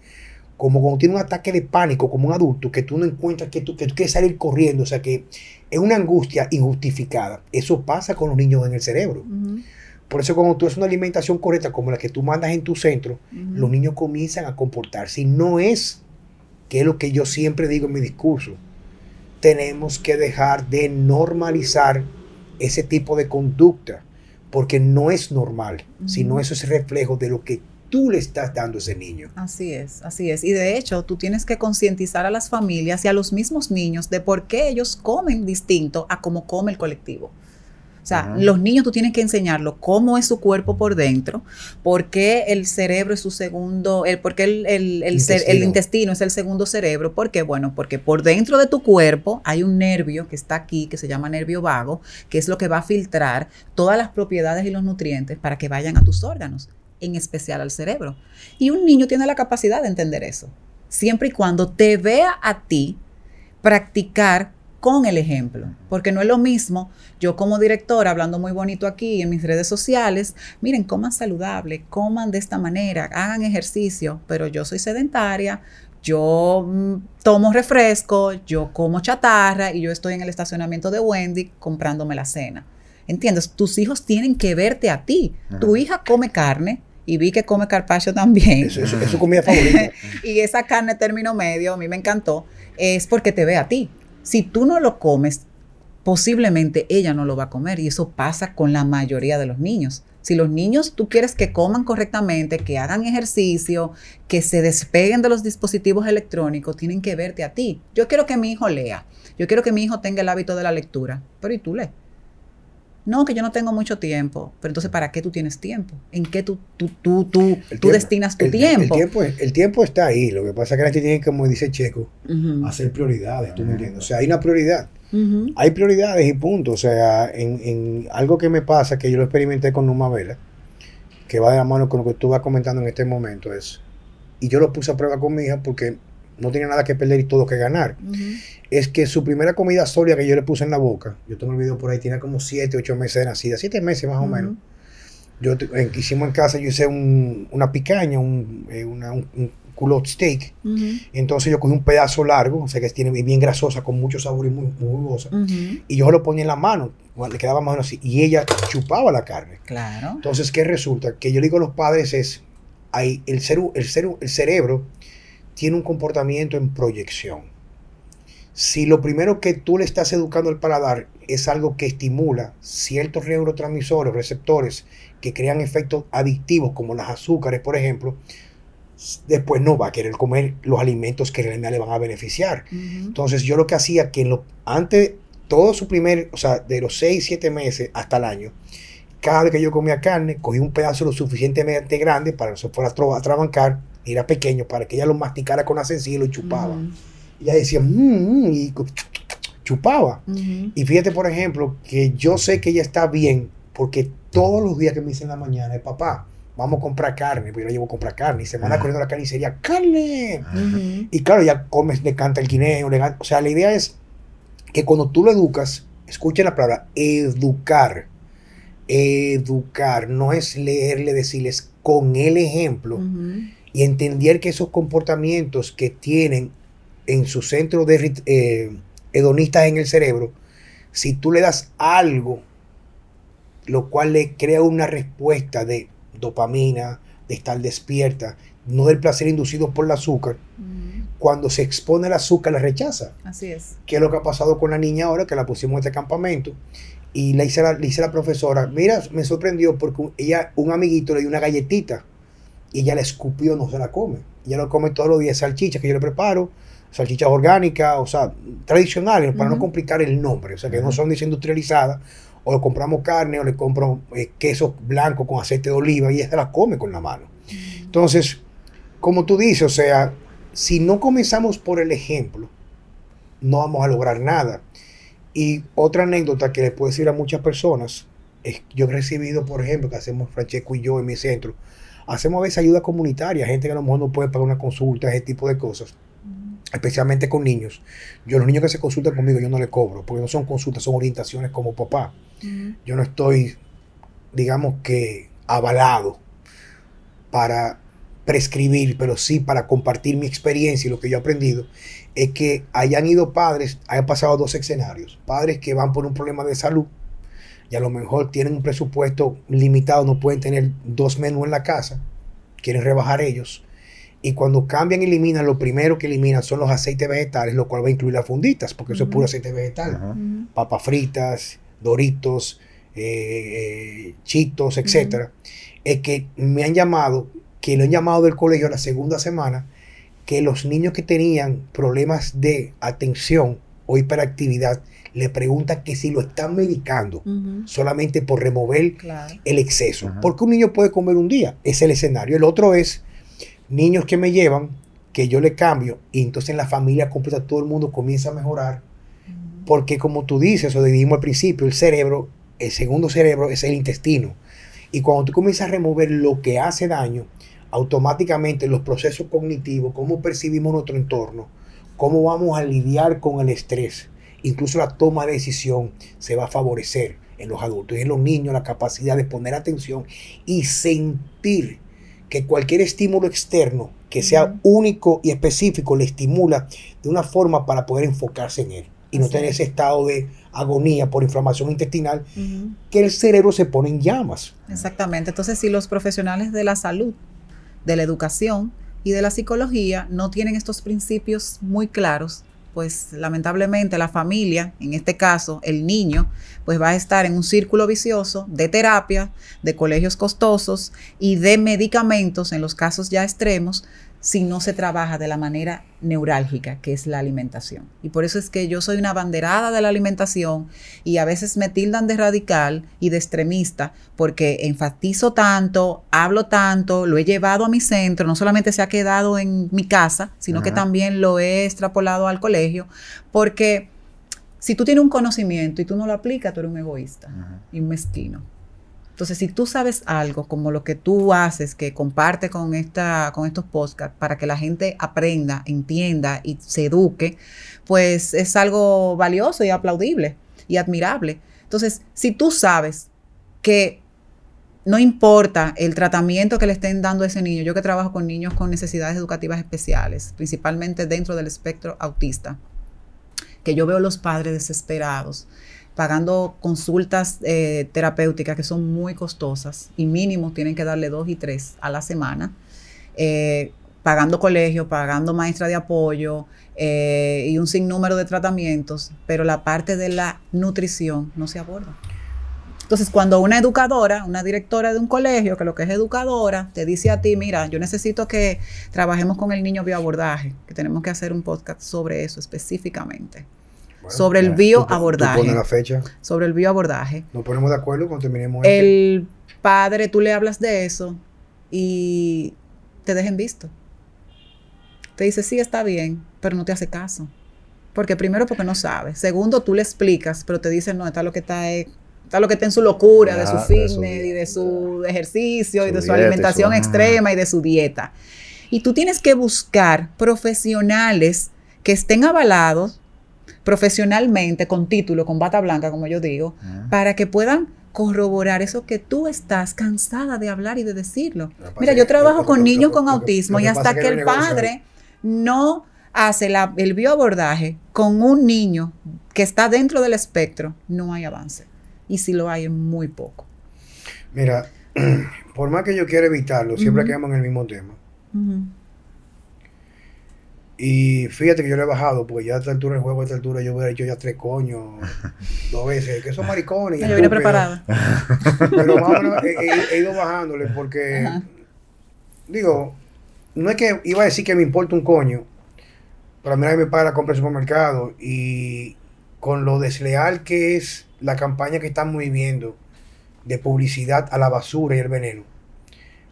como cuando tiene un ataque de pánico como un adulto, que tú no encuentras que tú, que tú quieres salir corriendo, o sea que es una angustia injustificada. Eso pasa con los niños en el cerebro. Por eso cuando tú haces una alimentación correcta como la que tú mandas en tu centro, los niños comienzan a comportarse. Y no es, que es lo que yo siempre digo en mi discurso, tenemos que dejar de normalizar ese tipo de conducta, porque no es normal, sino eso es reflejo de lo que tú le estás dando a ese niño. Así es, así es. Y de hecho, tú tienes que concientizar a las familias y a los mismos niños de por qué ellos comen distinto a cómo come el colectivo. O sea, los niños tú tienes que enseñarlos cómo es su cuerpo por dentro, por qué el cerebro es su segundo, el, por qué el, el, el, intestino. es el segundo cerebro. ¿Por qué? Bueno, porque por dentro de tu cuerpo hay un nervio que está aquí, que se llama nervio vago, que es lo que va a filtrar todas las propiedades y los nutrientes para que vayan a tus órganos en especial al cerebro. Y un niño tiene la capacidad de entender eso, siempre y cuando te vea a ti practicar con el ejemplo, porque no es lo mismo yo como directora hablando muy bonito aquí en mis redes sociales, miren, coman saludable, coman de esta manera, hagan ejercicio, pero yo soy sedentaria, yo mm, tomo refresco, yo como chatarra y yo estoy en el estacionamiento de Wendy comprándome la cena. ¿Entiendes? Tus hijos tienen que verte a ti. Tu hija come carne, y vi que come carpaccio también. Eso, es su comida favorita. y esa carne término medio, a mí me encantó, es porque te ve a ti. Si tú no lo comes, posiblemente ella no lo va a comer y eso pasa con la mayoría de los niños. Si los niños tú quieres que coman correctamente, que hagan ejercicio, que se despeguen de los dispositivos electrónicos, tienen que verte a ti. Yo quiero que mi hijo lea, yo quiero que mi hijo tenga el hábito de la lectura, pero ¿y tú lees? No, que yo no tengo mucho tiempo. Pero entonces, ¿para qué tú tienes tiempo? ¿En qué tú, tú, tú, tú, tú destinas tu tiempo? El, tiempo? el tiempo está ahí. Lo que pasa es que la gente tiene, como dice Checo, hacer prioridades. ¿Tú me entiendes? O sea, hay una prioridad. Hay prioridades y punto. O sea, en, en, algo que me pasa, que yo lo experimenté con Numa Vela, que va de la mano con lo que tú vas comentando en este momento, es. Y yo lo puse a prueba con mi hija porque no tiene nada que perder y todo que ganar. Es que su primera comida sólida que yo le puse en la boca, yo tengo el video por ahí, tiene como 7, 8 meses de nacida, 7 meses más o menos. Yo hicimos en casa, yo hice una picaña, un, eh, un, culot steak. Entonces yo cogí un pedazo largo, o sea que tiene bien grasosa, con mucho sabor y muy, muy jugosa. Y yo lo ponía en la mano, le quedaba más o menos así. Y ella chupaba la carne. Claro. Entonces, ¿qué resulta? Que yo le digo a los padres es, hay, el, el, el cerebro tiene un comportamiento en proyección. Si lo primero que tú le estás educando al paladar es algo que estimula ciertos neurotransmisores, receptores que crean efectos adictivos como las azúcares, por ejemplo, después no va a querer comer los alimentos que realmente le van a beneficiar. Entonces yo lo que hacía que en lo, antes, todo su primer, o sea, de los 6, 7 meses hasta el año, cada vez que yo comía carne, cogí un pedazo lo suficientemente grande para que se fuera a trabancar, era pequeño, para que ella lo masticara con la sencilla y lo chupaba. Y ella decía, mmm, y chupaba. Y fíjate, por ejemplo, que yo sé que ella está bien, porque todos los días que me dicen en la mañana, papá, vamos a comprar carne, pues yo la llevo a comprar carne, y se manda corriendo a la carnicería, ¡carne! Y claro, ya comes, le canta el guineo, le o sea, la idea es que cuando tú lo educas, escuchen la palabra, educar, educar, no es leerle, decirles con el ejemplo, y entender que esos comportamientos que tienen en su centro de eh, hedonistas en el cerebro, si tú le das algo, lo cual le crea una respuesta de dopamina, de estar despierta, no del placer inducido por el azúcar, cuando se expone al azúcar la rechaza. Así es. ¿Qué es lo que ha pasado con la niña ahora que la pusimos en este campamento? Y le hice, la, le hice la profesora, mira, me sorprendió porque ella, un amiguito le dio una galletita y ella la escupió, no se la come. Ella lo come todos los días, salchicha que yo le preparo, salchichas orgánicas, o sea, tradicionales, para no complicar el nombre, o sea, que no son desindustrializadas, o le compramos carne, o le compro eh, queso blanco con aceite de oliva, y ella se la come con la mano. Entonces, como tú dices, o sea, si no comenzamos por el ejemplo, no vamos a lograr nada. Y otra anécdota que le puedo decir a muchas personas, es yo he recibido, por ejemplo, que hacemos Francesco y yo en mi centro, hacemos a veces ayuda comunitaria, gente que a lo mejor no puede pagar una consulta, ese tipo de cosas, especialmente con niños. Yo los niños que se consultan conmigo, yo no les cobro, porque no son consultas, son orientaciones como papá. Yo no estoy, digamos que, avalado para prescribir, pero sí para compartir mi experiencia y lo que yo he aprendido, es que hayan ido padres, hayan pasado dos escenarios. Padres que van por un problema de salud y a lo mejor tienen un presupuesto limitado, no pueden tener dos menús en la casa, quieren rebajar ellos. Y cuando cambian y eliminan, lo primero que eliminan son los aceites vegetales, lo cual va a incluir las funditas, porque eso es puro aceite vegetal. Papas fritas, doritos, eh, eh, chitos, etcétera. Es que me han llamado, que lo han llamado del colegio la segunda semana, que los niños que tenían problemas de atención o hiperactividad le preguntan que si lo están medicando solamente por remover el exceso. Porque un niño puede comer un día, es el escenario. El otro es niños que me llevan, que yo le cambio, y entonces en la familia completa todo el mundo comienza a mejorar. Porque como tú dices, o dijimos al principio, el cerebro, el segundo cerebro es el intestino. Y cuando tú comienzas a remover lo que hace daño, automáticamente los procesos cognitivos, cómo percibimos nuestro entorno, cómo vamos a lidiar con el estrés, incluso la toma de decisión se va a favorecer en los adultos y en los niños la capacidad de poner atención y sentir que cualquier estímulo externo que sea único y específico le estimula de una forma para poder enfocarse en él y no tener ese estado de agonía por inflamación intestinal que el cerebro se pone en llamas. Exactamente. Entonces, si los profesionales de la salud, de la educación y de la psicología no tienen estos principios muy claros, pues lamentablemente la familia, en este caso el niño, pues va a estar en un círculo vicioso de terapia, de colegios costosos y de medicamentos en los casos ya extremos, si no se trabaja de la manera neurálgica, que es la alimentación. Y por eso es que yo soy una banderada de la alimentación y a veces me tildan de radical y de extremista porque enfatizo tanto, hablo tanto, lo he llevado a mi centro, no solamente se ha quedado en mi casa, sino que también lo he extrapolado al colegio, porque si tú tienes un conocimiento y tú no lo aplicas, tú eres un egoísta y un mezquino. Entonces, si tú sabes algo como lo que tú haces, que comparte con, esta, con estos podcasts para que la gente aprenda, entienda y se eduque, pues es algo valioso y aplaudible y admirable. Entonces, si tú sabes que no importa el tratamiento que le estén dando a ese niño, yo que trabajo con niños con necesidades educativas especiales, principalmente dentro del espectro autista, que yo veo los padres desesperados pagando consultas eh, terapéuticas que son muy costosas y mínimo tienen que darle dos y tres a la semana, eh, pagando colegio, pagando maestra de apoyo eh, y un sinnúmero de tratamientos, pero la parte de la nutrición no se aborda. Entonces, cuando una educadora, una directora de un colegio, que lo que es educadora, te dice a ti, mira, yo necesito que trabajemos con el niño bioabordaje, que tenemos que hacer un podcast sobre eso específicamente sobre el bioabordaje. la fecha. Sobre el bioabordaje. Nos ponemos de acuerdo cuando terminemos. El padre, tú le hablas de eso y te dejen visto. Te dice, sí, está bien, pero no te hace caso. Porque primero porque no sabe. Segundo, tú le explicas, pero te dicen, no, está lo que está está lo que está en su locura, de su fitness y de su ejercicio y de su alimentación extrema y de su dieta. Y tú tienes que buscar profesionales que estén avalados profesionalmente, con título, con bata blanca, como yo digo, ah. para que puedan corroborar eso que tú estás cansada de hablar y de decirlo. Mira, yo trabajo con niños con autismo y hasta que, el padre no hace el bioabordaje con un niño que está dentro del espectro, no hay avance. Y si lo hay, es muy poco. Mira, por más que yo quiera evitarlo, siempre quedamos en el mismo tema. Y fíjate que yo le he bajado, porque ya a esta altura, el juego a esta altura, yo hubiera hecho ya tres coños, dos veces, que son maricones. yo vine preparada. Pero más o menos he, ido bajándole porque, digo, no es que iba a decir que me importa un coño, pero a mí nadie me paga la compra del supermercado y con lo desleal que es la campaña que estamos viviendo de publicidad a la basura y el veneno,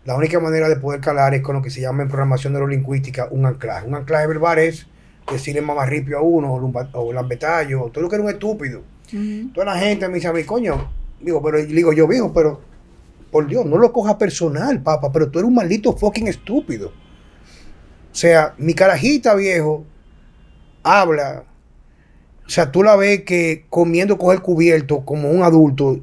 la única manera de poder calar es con lo que se llama en programación neurolingüística un anclaje. Un anclaje verbal es decirle mamarripio a uno, o, lumba- o lambetallo, o todo lo que era un estúpido. Toda la gente me dice a mí, coño, digo, pero digo yo, viejo, pero por Dios, no lo cojas personal, papá, pero tú eres un maldito fucking estúpido. O sea, mi carajita, viejo, habla. O sea, tú la ves que comiendo coge el cubierto como un adulto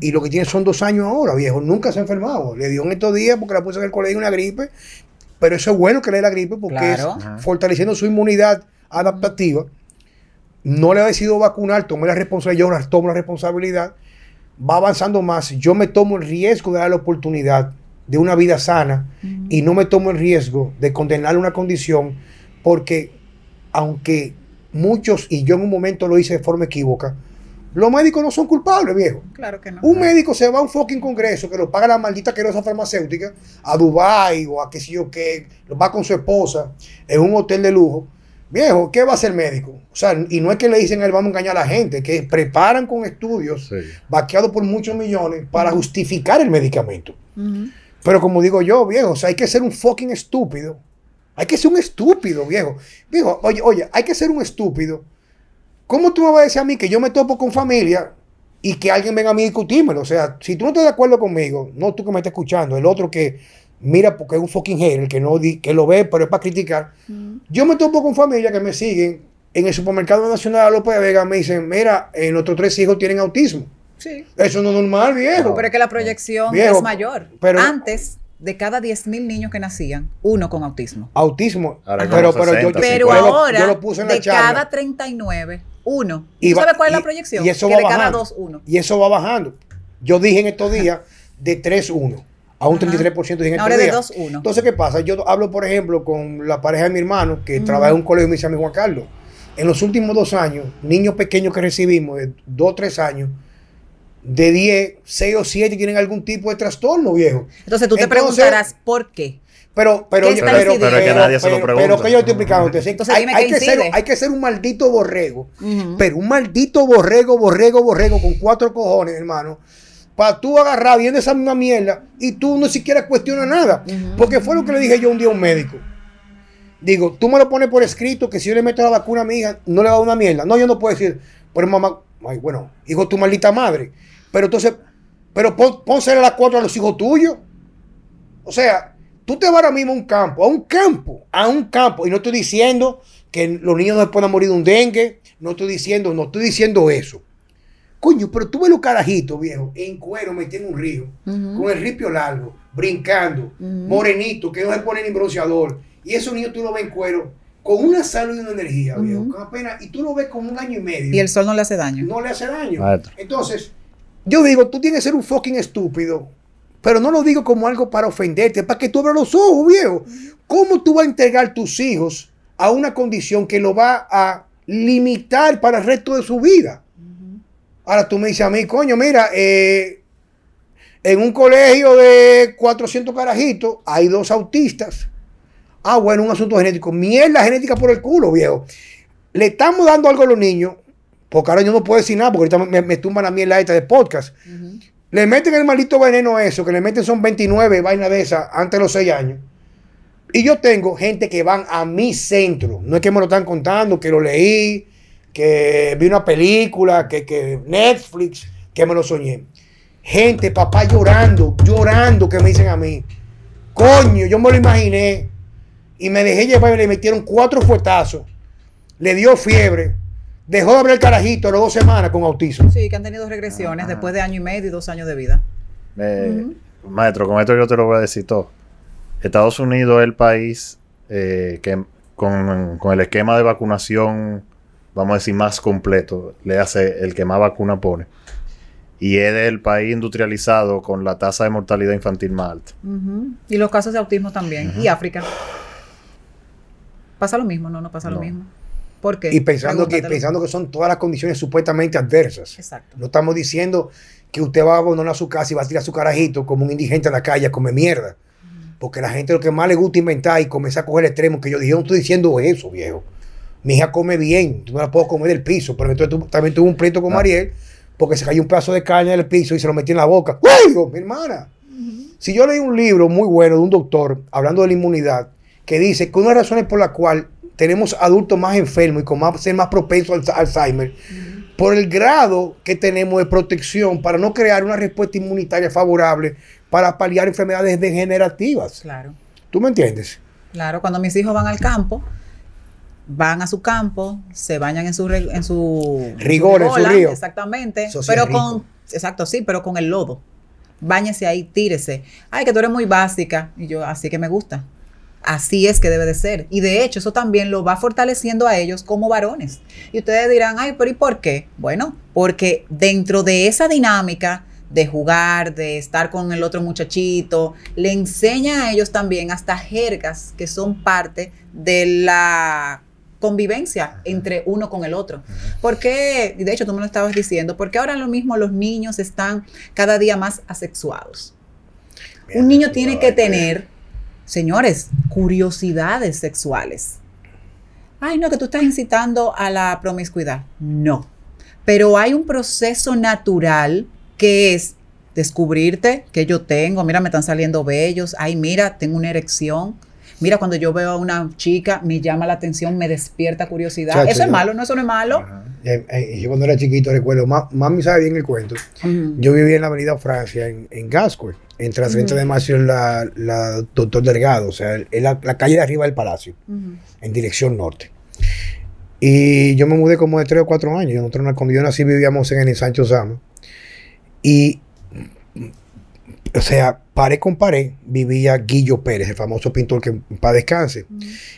y lo que tiene son dos años ahora, viejo. Nunca se ha enfermado. Le dio en estos días porque la puse en el colegio una gripe. Pero eso es bueno que le dé la gripe porque Claro. es fortaleciendo su inmunidad adaptativa. No le ha decidido vacunar, tomé la responsabilidad, yo tomo la responsabilidad. Va avanzando más. Yo me tomo el riesgo de dar la oportunidad de una vida sana y no me tomo el riesgo de condenarle una condición porque aunque muchos, y yo en un momento lo hice de forma equívoca, los médicos no son culpables, viejo. Claro que no. Un médico se va a un fucking congreso que lo paga la maldita querosa farmacéutica a Dubai o a qué sé yo qué, lo va con su esposa en un hotel de lujo. Viejo, ¿qué va a hacer el médico? O sea, y no es que le dicen a él vamos a engañar a la gente, que preparan con estudios Sí. vaqueados por muchos millones para justificar el medicamento. Pero como digo yo, viejo, o sea, hay que ser un fucking estúpido. Hay que ser un estúpido, viejo. Viejo, oye, oye, hay que ser un estúpido. ¿Cómo tú me vas a decir a mí que yo me topo con familia y que alguien venga a mí a discutírmelo? O sea, si tú no estás de acuerdo conmigo, no tú que me estás escuchando, el otro que mira porque es un fucking hater, que, no di- que lo ve, pero es para criticar. Yo me topo con familia que me siguen en el supermercado nacional López de Vega, me dicen, mira, eh, nuestros tres hijos tienen autismo. Sí. Eso no es normal, viejo. Pero es que la proyección Viejo, es mayor. pero- Antes, de cada 10.000 niños que nacían, uno con autismo. Autismo. Ahora pero, pero yo, 60, Pero yo lo- ahora, yo lo puse en la de charla. cada 39, uno. Y ¿Tú va- sabes cuál es y- la proyección? y eso que va de cada bajando. dos, uno. Y eso va bajando. Yo dije en estos días de 3-1 a un Ajá. 33% dije en Ahora estos es de días. 2-1. Entonces, ¿qué pasa? Yo hablo, por ejemplo, con la pareja de mi hermano que trabaja en un colegio y me dice a mí, Juan Carlos, en los últimos dos años, niños pequeños que recibimos de 2 o 3 años, de 10, 6 o 7 tienen algún tipo de trastorno, viejo. Entonces tú te Entonces- preguntarás por qué. Pero, pero, ¿Qué oye, está pero? Pero que nadie se lo pregunta. pero que yo estoy explicando. Entonces, hay, que ser, hay que ser un maldito borrego. Pero un maldito borrego, borrego, borrego con cuatro cojones, hermano. Para tú agarrar viendo esa misma mierda y tú no siquiera cuestionas nada. Porque fue lo que le dije yo un día a un médico. Digo, tú me lo pones por escrito que si yo le meto la vacuna a mi hija, no le va a dar una mierda. No, yo no puedo decir, pero mamá, ay, bueno, hijo, tu maldita madre. Pero entonces, pero pon, las cuatro a los hijos tuyos. O sea, tú te vas ahora mismo a un campo, a un campo, a un campo. Y no estoy diciendo que los niños no se puedan morir de un dengue. No estoy diciendo, no estoy diciendo eso. Coño, pero tú ves los carajitos, viejo, en cuero metiendo en un río, con el ripio largo, brincando, morenito, que no se pone ni bronceador. Y esos niños tú los ves en cuero, con una salud y una energía, viejo, con apenas, y tú lo ves con un año y medio Y el sol no le hace daño. no le hace daño. Maestro. Entonces, yo digo, tú tienes que ser un fucking estúpido, pero no lo digo como algo para ofenderte, para que tú abras los ojos, viejo. ¿Cómo tú vas a entregar tus hijos a una condición que lo va a limitar para el resto de su vida? Ahora tú me dices a mí, coño, mira, eh, en un colegio de 400 carajitos hay dos autistas. Ah, bueno, un asunto genético. Mierda genética por el culo, viejo. Le estamos dando algo a los niños, porque ahora yo no puedo decir nada, porque ahorita me, me tumban la mierda esta de podcast. Le meten el maldito veneno eso, que le meten son 29 vainas de esas antes de los 6 años. Y yo tengo gente que van a mi centro. No es que me lo están contando, que lo leí, que vi una película, que, que Netflix, que me lo soñé. Gente, papá llorando, llorando, que me dicen a mí. Coño, yo me lo imaginé. Y me dejé llevar y le metieron cuatro fuetazos. Le dio fiebre. Dejó de abrir el carajito a las dos semanas con autismo. Sí, que han tenido regresiones después de año y medio y dos años de vida. Eh, Maestro, con esto yo te lo voy a decir todo. Estados Unidos es el país eh, que con, con el esquema de vacunación, vamos a decir, más completo, le hace el que más vacuna pone. Y es el país industrializado con la tasa de mortalidad infantil más alta. Y los casos de autismo también. Y África. ¿Pasa lo mismo? No, no pasa lo mismo. ¿Por qué? Y pensando que, pensando que son todas las condiciones supuestamente adversas. Exacto. No estamos diciendo que usted va a abandonar su casa y va a tirar su carajito como un indigente en la calle a comer mierda. Porque la gente lo que más le gusta inventar y comenzar a coger extremos, que yo dije, yo no estoy diciendo eso, viejo. Mi hija come bien, tú no la puedo comer del piso, pero entonces también tuve un pleito con. Mariel porque se cayó un pedazo de carne del piso y se lo metí en la boca. ¡Uy! Mi hermana. Si yo leí un libro muy bueno de un doctor hablando de la inmunidad que dice que una de las razones por la cual tenemos adultos más enfermos y con más, ser más propensos al Alzheimer, por el grado que tenemos de protección para no crear una respuesta inmunitaria favorable para paliar enfermedades degenerativas. Claro. ¿Tú me entiendes? Claro, cuando mis hijos van al campo, van a su campo, se bañan en su re- en su Rigor, en su rigola, río. Exactamente. Eso sí pero con exacto, sí, pero con el lodo. Báñese ahí, tírese. Ay, que tú eres muy básica y yo así que me gusta. Así es que debe de ser. Y de hecho, eso también lo va fortaleciendo a ellos como varones. Y ustedes dirán, ay, pero ¿y por qué? Bueno, porque dentro de esa dinámica de jugar, de estar con el otro muchachito, le enseña a ellos también hasta jergas que son parte de la convivencia entre uno con el otro. Porque, y de hecho tú me lo estabas diciendo, porque ahora lo mismo los niños están cada día más asexuados. Un niño tiene que tener, señores, curiosidades sexuales. Ay, no, que tú estás incitando a la promiscuidad. No. Pero hay un proceso natural que es descubrirte que yo tengo, mira, me están saliendo bellos, ay, mira, tengo una erección. Mira, cuando yo veo a una chica, me llama la atención, me despierta curiosidad. Chacho, eso es malo, no, eso no es malo. Eh, eh, yo cuando era chiquito recuerdo, ma- mami sabe bien el cuento. Yo vivía en la avenida Francia, en, en Gascoy, entre la 30 de marzo y la, la Doctor Delgado, o sea, en la, la calle de arriba del palacio, en dirección norte. Y yo me mudé como de 3 o 4 años. Nosotros, cuando yo nací, vivíamos en el Sancho Sama. Y, o sea, pared con pared vivía Guillo Pérez, el famoso pintor que para descanse.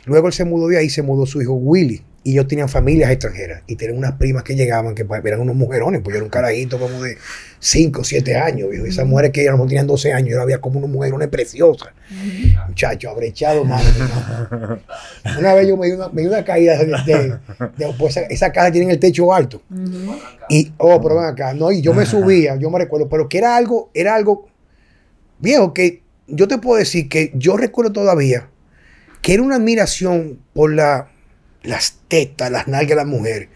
Luego él se mudó de ahí, se mudó su hijo Willy. Y ellos tenían familias extranjeras. Y tenían unas primas que llegaban, que eran unos mujerones, pues yo era un carajito como de 5 o 7 años. viejo. Y esas mujeres que eran, tenían 12 años, yo la veía como unas mujerones preciosas. Muchacho, abrechado, madre. mía. Una vez yo me di una, me di una caída de, de- de- pues esa, esa casa tiene el techo alto. Ujú. Y, oh, pero ven acá, no, y yo me subía, yo me recuerdo, pero que era algo, era algo viejo que yo te puedo decir que yo recuerdo todavía que era una admiración por la, las tetas, las nalgas de la mujer.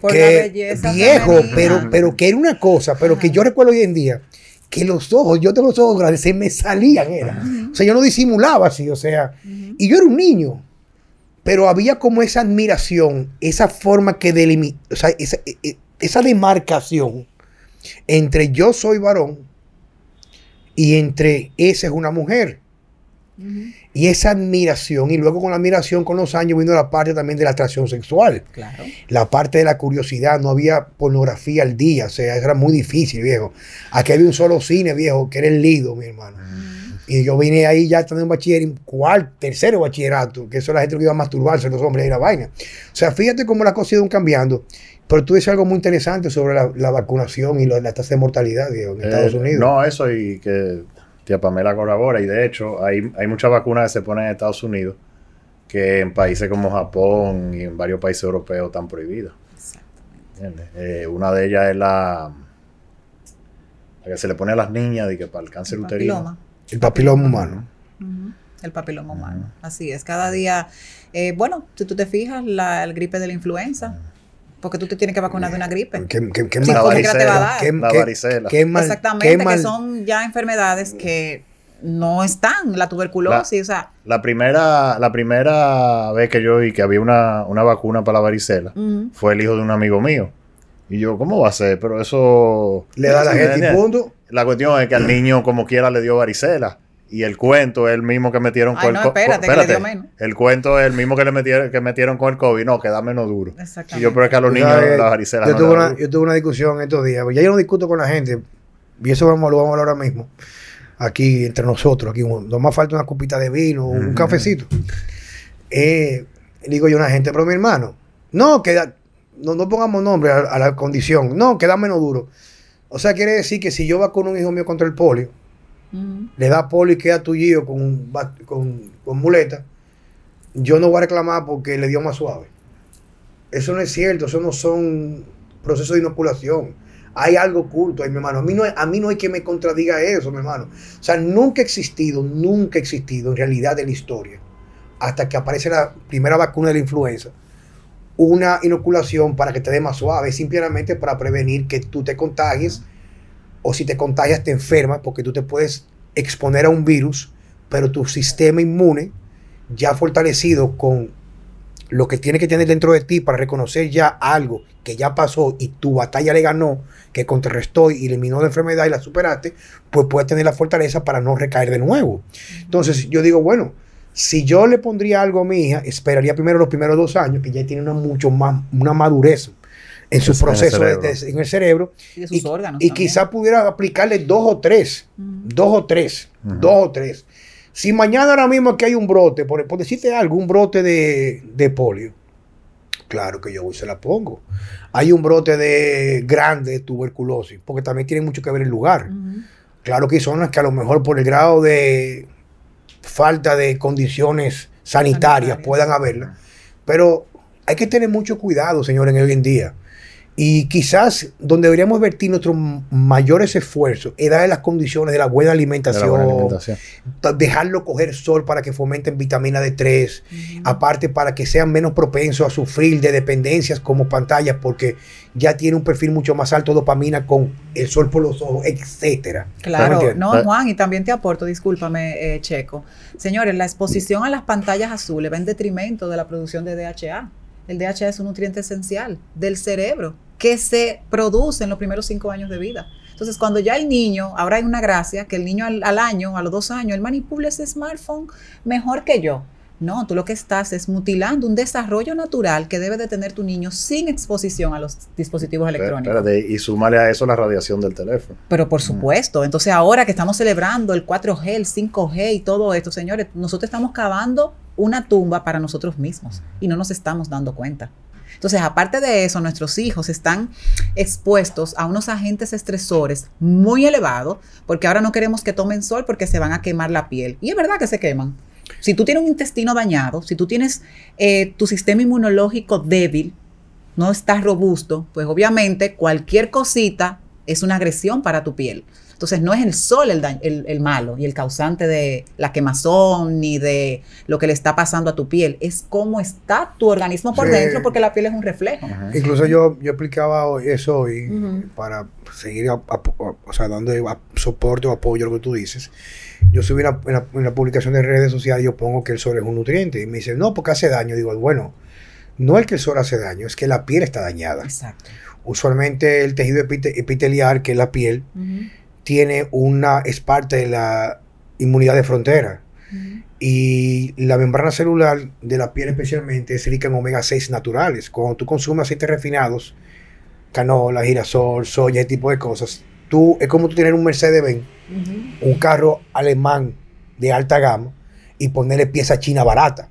Por que la belleza viejo, femenina. pero, pero que era una cosa, pero que yo recuerdo hoy en día que los ojos, yo tengo los ojos grandes, se me salían, era. O sea, yo no disimulaba así, o sea, y yo era un niño, pero había como esa admiración, esa forma que delimita, o sea, esa, e- e- esa demarcación entre yo soy varón y entre esa es una mujer. Y esa admiración, y luego con la admiración con los años vino la parte también de la atracción sexual Claro. la parte de la curiosidad, no había pornografía al día, o sea, era muy difícil, viejo. Aquí había un solo cine, viejo, que era el Lido, mi hermano. Y yo vine ahí ya también bachiller, en cuarto, tercero bachillerato, que eso es la gente que iba a masturbarse, los hombres y la vaina. O sea, fíjate cómo las cosas iban cambiando. Pero tú dices algo muy interesante sobre la, la vacunación y lo- la tasa de mortalidad, viejo, en Eh, Estados Unidos. No, eso y que tía Pamela corrobora. Y de hecho, hay, hay muchas vacunas que se ponen en Estados Unidos que en países como Japón y en varios países europeos están prohibidas. ¿entiendes? Eh, una de ellas es la, la que se le pone a las niñas de que para el cáncer El uterino. papiloma. El papiloma humano. El papiloma humano. Así es. Cada día, eh, bueno, si tú te fijas, la el gripe de la influenza, porque tú te tienes que vacunar de una gripe. ¿Qué, qué, qué Sí, mal- porque te va a dar. qué- La varicela. qué mal- Exactamente, qué que son ya enfermedades que no están, la tuberculosis, o sea, La primera, la primera vez que yo vi que había una, una vacuna para la varicela fue el hijo de un amigo mío. Y yo, ¿cómo va a ser? Pero eso... Le da a la gente y punto. La cuestión es que al niño como quiera le dio varicela. Y el cuento es el mismo que metieron Ay, con no, el co- espérate, co- que le dio menos. El cuento es el mismo que le metieron, que metieron con el COVID. No, que da menos duro. Y Exactamente. yo, pero es que a los niños sabes, la varicela yo, no tuve una, yo tuve una discusión estos días. Ya yo no discuto con la gente. Y eso vamos, lo vamos a hablar ahora mismo. Aquí entre nosotros. Aquí no más falta una copita de vino, un cafecito. Eh, digo yo a una gente, pero mi hermano, no, que da- no, no pongamos nombre a, a la condición. No, que da menos duro. O sea, quiere decir que si yo vacuno a un hijo mío contra el polio, Le da polio y queda tullido con, con, con muleta, yo no voy a reclamar porque le dio más suave. Eso no es cierto, eso no son procesos de inoculación. Hay algo oculto ahí, mi hermano. A mí, no, a mí no hay que me contradiga eso, mi hermano. O sea, nunca ha existido, nunca ha existido en realidad en la historia, hasta que aparece la primera vacuna de la influenza, una inoculación para que te dé más suave, simplemente para prevenir que tú te contagies o si te contagias te enfermas porque tú te puedes exponer a un virus, pero tu sistema inmune ya fortalecido con lo que tiene que tener dentro de ti para reconocer ya algo que ya pasó y tu batalla le ganó, que contrarrestó y eliminó la enfermedad y la superaste, pues puedes tener la fortaleza para no recaer de nuevo. Entonces yo digo, bueno, si yo le pondría algo a mi hija, esperaría primero los primeros dos años, que ya tiene una mucho más, una madurez en su proceso en el cerebro. Y, sus órganos y quizá pudiera aplicarle dos o tres, dos o tres, dos o tres. Si mañana ahora mismo que hay un brote, por, decirte algo, un brote de, polio, claro que yo se la pongo. Hay un brote de grande tuberculosis, porque también tiene mucho que ver el lugar. Claro que hay zonas que a lo mejor por el grado de falta de condiciones sanitarias, puedan haberla, pero hay que tener mucho cuidado, señores, en hoy en día. Y quizás donde deberíamos vertir nuestros mayores esfuerzos es darle las condiciones de la buena alimentación, dejarlo coger sol para que fomenten vitamina D3, aparte para que sean menos propensos a sufrir de dependencias como pantallas, porque ya tiene un perfil mucho más alto de dopamina con el sol por los ojos, etcétera. Claro, no, Juan, y también te aporto, discúlpame, eh, Checo. Señores, la exposición a las pantallas azules va en detrimento de la producción de DHA. El DHA es un nutriente esencial del cerebro que se produce en los primeros cinco años de vida. Entonces, cuando ya el niño, ahora hay una gracia, que el niño al, año, a los dos años, él manipula ese smartphone mejor que yo. No, tú lo que estás es mutilando un desarrollo natural que debe de tener tu niño sin exposición a los dispositivos electrónicos. y sumarle a eso la radiación del teléfono. Pero por supuesto, entonces ahora que estamos celebrando el 4G, el 5G y todo esto, señores, nosotros estamos cavando una tumba para nosotros mismos y no nos estamos dando cuenta. Entonces, aparte de eso, nuestros hijos están expuestos a unos agentes estresores muy elevados, porque ahora no queremos que tomen sol porque se van a quemar la piel. Y es verdad que se queman. Si tú tienes un intestino dañado, si tú tienes eh, tu sistema inmunológico débil, no estás robusto, pues obviamente cualquier cosita es una agresión para tu piel. Entonces no es el sol el, el, malo y el causante de la quemazón ni de lo que le está pasando a tu piel, es cómo está tu organismo por dentro porque la piel es un reflejo. Incluso yo, yo aplicaba eso hoy para seguir o sea, dando soporte o apoyo a lo que tú dices. Yo subí en la, publicación de redes sociales, yo pongo que el sol es un nutriente y me dicen, no, porque hace daño. Digo, bueno, no es que el sol hace daño, es que la piel está dañada. Exacto. Usualmente el tejido epitelial, que es la piel, tiene una, es parte de la inmunidad de frontera. Y la membrana celular de la piel especialmente es rica en omega 6 naturales. Cuando tú consumes aceites refinados, canola, girasol, soya, ese tipo de cosas, tú es como tú tener un Mercedes-Benz, un carro alemán de alta gama y ponerle pieza china barata.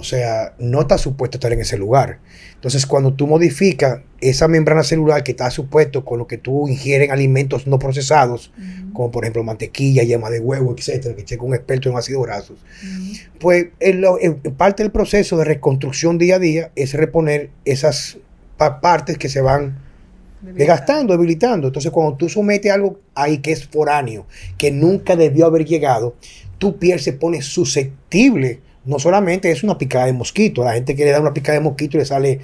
O sea, no está supuesto estar en ese lugar. Entonces, cuando tú modificas esa membrana celular que está supuesto con lo que tú ingieres alimentos no procesados, como por ejemplo mantequilla, yema de huevo, etcétera, que checa un experto en ácidos grasos, pues parte del proceso de reconstrucción día a día es reponer esas partes que se van desgastando, debilitando. Entonces, cuando tú sometes algo ahí que es foráneo, que nunca debió haber llegado, tu piel se pone susceptible no solamente es una picada de mosquito, la gente que le da una picada de mosquito le sale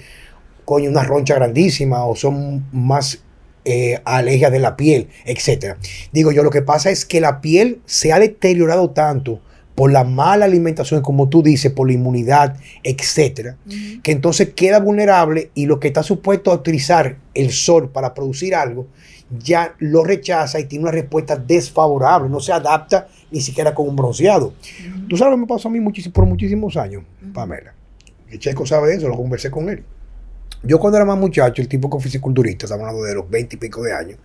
coño una roncha grandísima o son más eh, alergias de la piel, etc. Digo yo, lo que pasa es que la piel se ha deteriorado tanto por la mala alimentación, como tú dices, por la inmunidad, etcétera, que entonces queda vulnerable y lo que está supuesto a utilizar el sol para producir algo, ya lo rechaza y tiene una respuesta desfavorable, no se adapta ni siquiera con un bronceado. Tú sabes lo que me pasó a mí por muchísimos años, Pamela. El Checo sabe eso, lo conversé con él. Yo cuando era más muchacho, el tipo que fisiculturista, estamos hablando de los 20 y pico de años,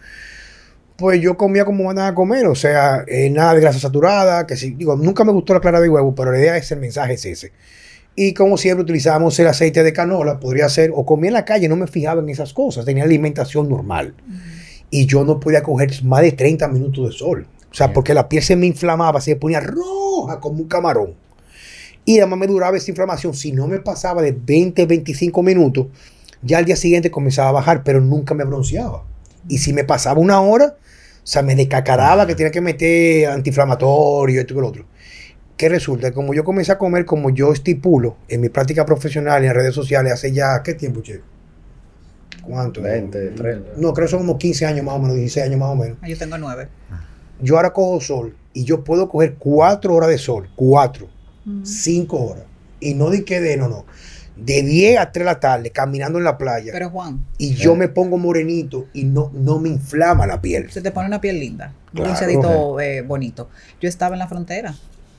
pues yo comía como mandaba a comer, o sea, eh, nada de grasa saturada, que si, digo, nunca me gustó la clara de huevo, pero la idea es el mensaje es ese. Y como siempre utilizábamos el aceite de canola, podría ser, o comía en la calle, no me fijaba en esas cosas, tenía alimentación normal. Y yo no podía coger más de 30 minutos de sol. O sea, porque la piel se me inflamaba, se me ponía roja como un camarón. Y además me duraba esa inflamación. Si no me pasaba de 20, 25 minutos, ya al día siguiente comenzaba a bajar, pero nunca me bronceaba. Y si me pasaba una hora, o sea, me decacaraba que tenía que meter antiinflamatorio, esto y lo otro. que resulta, como yo comencé a comer como yo estipulo en mi práctica profesional y en redes sociales hace ya, ¿qué tiempo, che? ¿Cuánto? 20, 30. No, creo que son como 15 años más o menos, 16 años más o menos. Ah, Yo tengo nueve. Yo ahora cojo sol y yo puedo coger 4 horas de sol, 4, Mm. 5 horas. Y no di que de, no, no. De 10 a 3 de la tarde caminando en la playa. Pero Juan, y yo me pongo morenito y no, no me inflama la piel. se te pone una piel linda, un Claro. bronceadito eh, bonito. Yo estaba en la frontera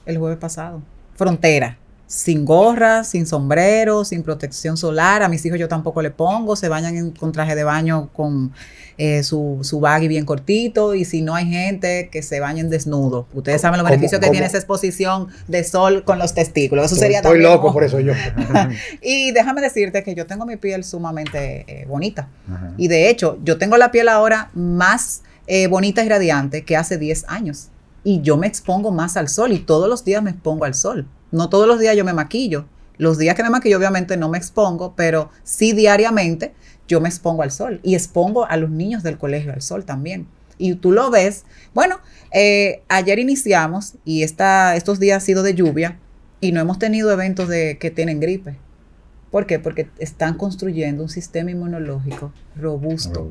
el jueves pasado. Frontera. Sin gorra, sin sombrero, sin protección solar. A mis hijos yo tampoco le pongo. Se bañan en- con traje de baño con eh, su, su baggy bien cortito. Y si no hay gente, que se bañen desnudo. Ustedes saben los ¿Cómo- beneficios que cómo? tiene esa exposición de sol con los testículos. Eso Estoy- sería Estoy también loco por eso yo. Y déjame decirte que yo tengo mi piel sumamente eh, bonita. Y de hecho, yo tengo la piel ahora más eh, bonita y radiante que hace 10 años. Y yo me expongo más al sol y todos los días me expongo al sol. No todos los días yo me maquillo. Los días que me maquillo obviamente no me expongo, pero sí diariamente yo me expongo al sol y expongo a los niños del colegio al sol también. Y tú lo ves. Bueno, eh, ayer iniciamos y esta, estos días ha sido de lluvia y no hemos tenido eventos de que tienen gripe. ¿Por qué? Porque están construyendo un sistema inmunológico robusto.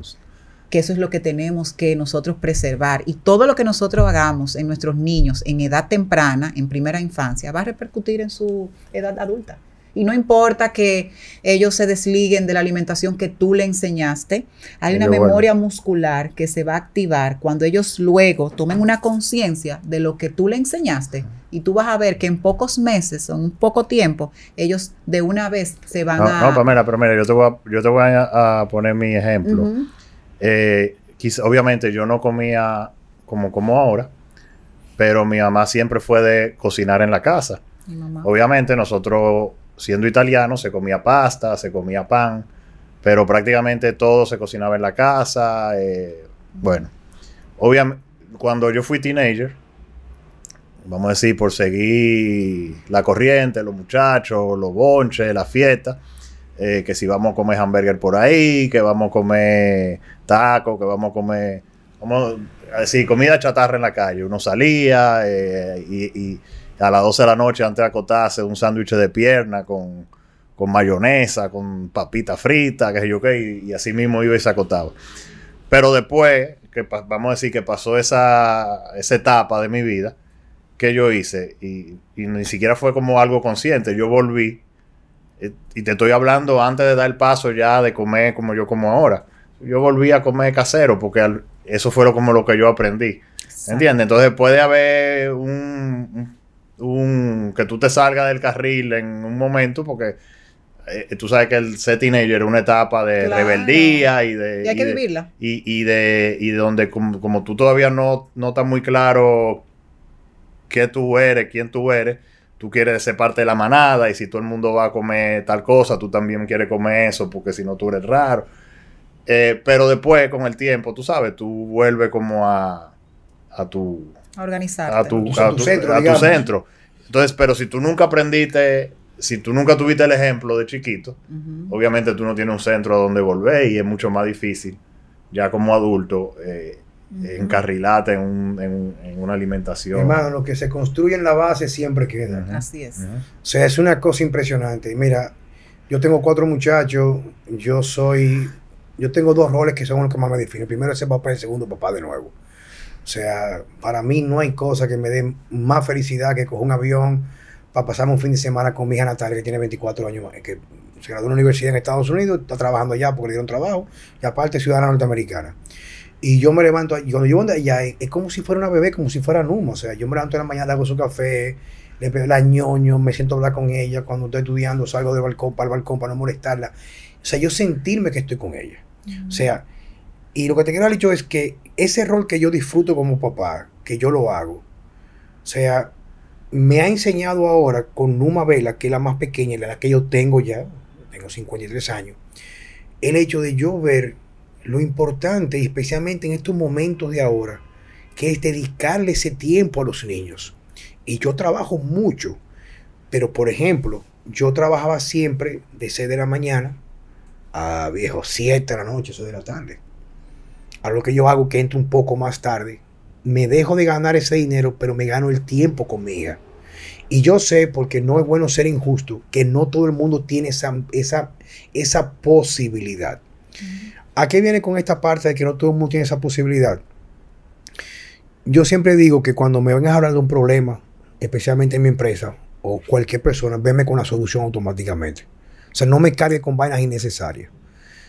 Que eso es lo que tenemos que nosotros preservar. Y todo lo que nosotros hagamos en nuestros niños en edad temprana, en primera infancia, va a repercutir en su edad adulta. Y no importa que ellos se desliguen de la alimentación que tú le enseñaste, hay una memoria muscular que se va a activar cuando ellos luego tomen una conciencia de lo que tú le enseñaste. Y tú vas a ver que en pocos meses o en poco tiempo, ellos de una vez se van No, a... no, mira, pero mira, yo te voy a, yo te voy a, a poner mi ejemplo. Eh, quizá- obviamente yo no comía como como ahora, pero mi mamá siempre fue de cocinar en la casa. Mi mamá. Obviamente nosotros, siendo italianos, se comía pasta, se comía pan, pero prácticamente todo se cocinaba en la casa. eh, bueno, obviamente, cuando yo fui teenager, vamos a decir, por seguir la corriente, los muchachos, los bonches, la fiesta, eh, que si vamos a comer hamburger por ahí, que vamos a comer tacos, que vamos a comer, vamos a decir, comida chatarra en la calle. Uno salía eh, y, a las 12 de la noche, antes de acostarse, un sándwich de pierna con, con mayonesa, con papita frita, que sé yo qué, y, así mismo iba y se acostaba. Pero después, que vamos a decir que pasó esa, esa etapa de mi vida, que yo hice, y, ni siquiera fue como algo consciente, yo volví, eh, y te estoy hablando antes de dar el paso ya de comer como yo como ahora. Yo volví a comer casero porque eso fue lo, como lo que yo aprendí. ¿Entiendes? Entonces puede haber un, un- que tú te salgas del carril en un momento porque eh, tú sabes que el ser teenager es una etapa de Claro. rebeldía y de... Y hay que de- vivirla. y, y de, y de donde como, como tú todavía no, no estás muy claro qué tú eres, quién tú eres, tú quieres ser parte de la manada y si todo el mundo va a comer tal cosa, tú también quieres comer eso porque si no tú eres raro. Eh, pero después, con el tiempo, tú sabes, tú vuelves como a, a tu A organizarte. a tu, A centro, a tu centro. Entonces, pero si tú nunca aprendiste, si tú nunca tuviste el ejemplo de chiquito, obviamente tú no tienes un centro a donde volver y es mucho más difícil, ya como adulto, eh, Ujú. encarrilarte en, un- en- en una alimentación. Hermano, lo que se construye en la base siempre queda. Así es. O sea, es una cosa impresionante. Mira, yo tengo cuatro muchachos, yo soy, yo tengo dos roles que son los que más me definen. El primero es ser papá y el segundo papá de nuevo. O sea, para mí no hay cosa que me dé más felicidad que coger un avión para pasarme un fin de semana con mi hija Natalia, que tiene 24 años, que se graduó en la universidad en Estados Unidos, está trabajando allá porque le dieron trabajo, y aparte es ciudadana norteamericana. Y yo me levanto, y cuando yo ando allá, es, como si fuera una bebé, como si fuera Numa. O sea, yo me levanto en la mañana, hago su café, le pego la ñoño, me siento a hablar con ella. Cuando estoy estudiando, salgo del balcón para el balcón para no molestarla. O sea, yo sentirme que estoy con ella. O sea, y lo que te quiero haber dicho es que ese rol que yo disfruto como papá, que yo lo hago, o sea, me ha enseñado ahora con Numa Vela, que es la más pequeña, la que yo tengo ya, tengo 53 años, el hecho de yo ver lo importante, especialmente en estos momentos de ahora, que es dedicarle ese tiempo a los niños. Y yo trabajo mucho, pero por ejemplo, yo trabajaba siempre de 6 de la mañana a viejo 7 de la noche, 6 de la tarde. A lo que yo hago que entro un poco más tarde, me dejo de ganar ese dinero, pero me gano el tiempo con mi hija. Y yo sé, porque no es bueno ser injusto, que no todo el mundo tiene esa, esa, esa posibilidad. ¿A qué viene con esta parte de que no todo el mundo tiene esa posibilidad? Yo siempre digo que cuando me vengas a hablar de un problema, especialmente en mi empresa o cualquier persona, venme con la solución automáticamente. O sea, no me cargue con vainas innecesarias.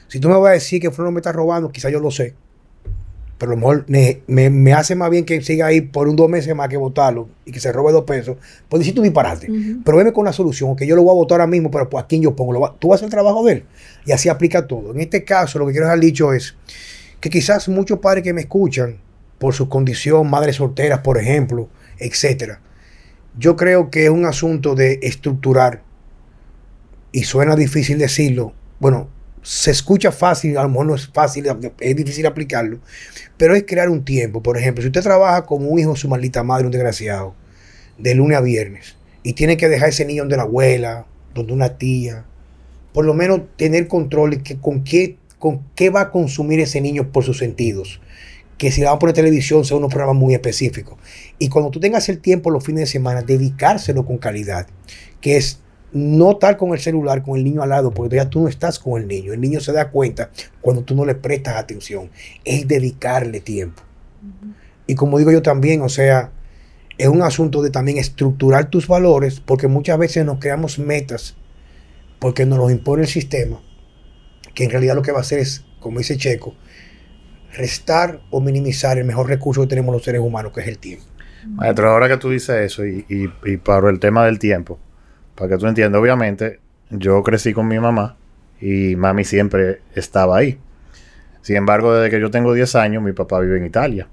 Si tú me vas a decir que Flor me está robando, quizás yo lo sé. Pero a lo mejor me, hace más bien que siga ahí por un dos meses más que votarlo y que se robe dos pesos. Pues decir tú disparate. Pero venme con la solución, que yo lo voy a votar ahora mismo, pero pues a quién yo pongo. tú vas a hacer el trabajo de él. Y así aplica todo. En este caso, lo que quiero dejar dicho es que quizás muchos padres que me escuchan, por su condición, madres solteras, por ejemplo, etcétera, yo creo que es un asunto de estructurar, y suena difícil decirlo, bueno, se escucha fácil, a lo mejor no es fácil, es difícil aplicarlo, pero es crear un tiempo. Por ejemplo, si usted trabaja como un hijo su maldita madre, un desgraciado, de lunes a viernes, y tiene que dejar ese niño donde la abuela, donde una tía, por lo menos tener control que con qué, con qué va a consumir ese niño por sus sentidos. Que si va a poner televisión sea unos programas muy específicos. Y cuando tú tengas el tiempo los fines de semana, dedicárselo con calidad, que es no estar con el celular, con el niño al lado, porque ya tú no estás con el niño. El niño se da cuenta cuando tú no le prestas atención. Es dedicarle tiempo. Y como digo yo también, o sea, es un asunto de también estructurar tus valores, porque muchas veces nos creamos metas porque nos lo impone el sistema, que en realidad lo que va a hacer es, como dice Checo, restar o minimizar el mejor recurso que tenemos los seres humanos, que es el tiempo. Maestro, ahora que tú dices eso y, y, y para el tema del tiempo, para que tú entiendas, obviamente, yo crecí con mi mamá y mami siempre estaba ahí. Sin embargo, desde que yo tengo 10 años, mi papá vive en Italia.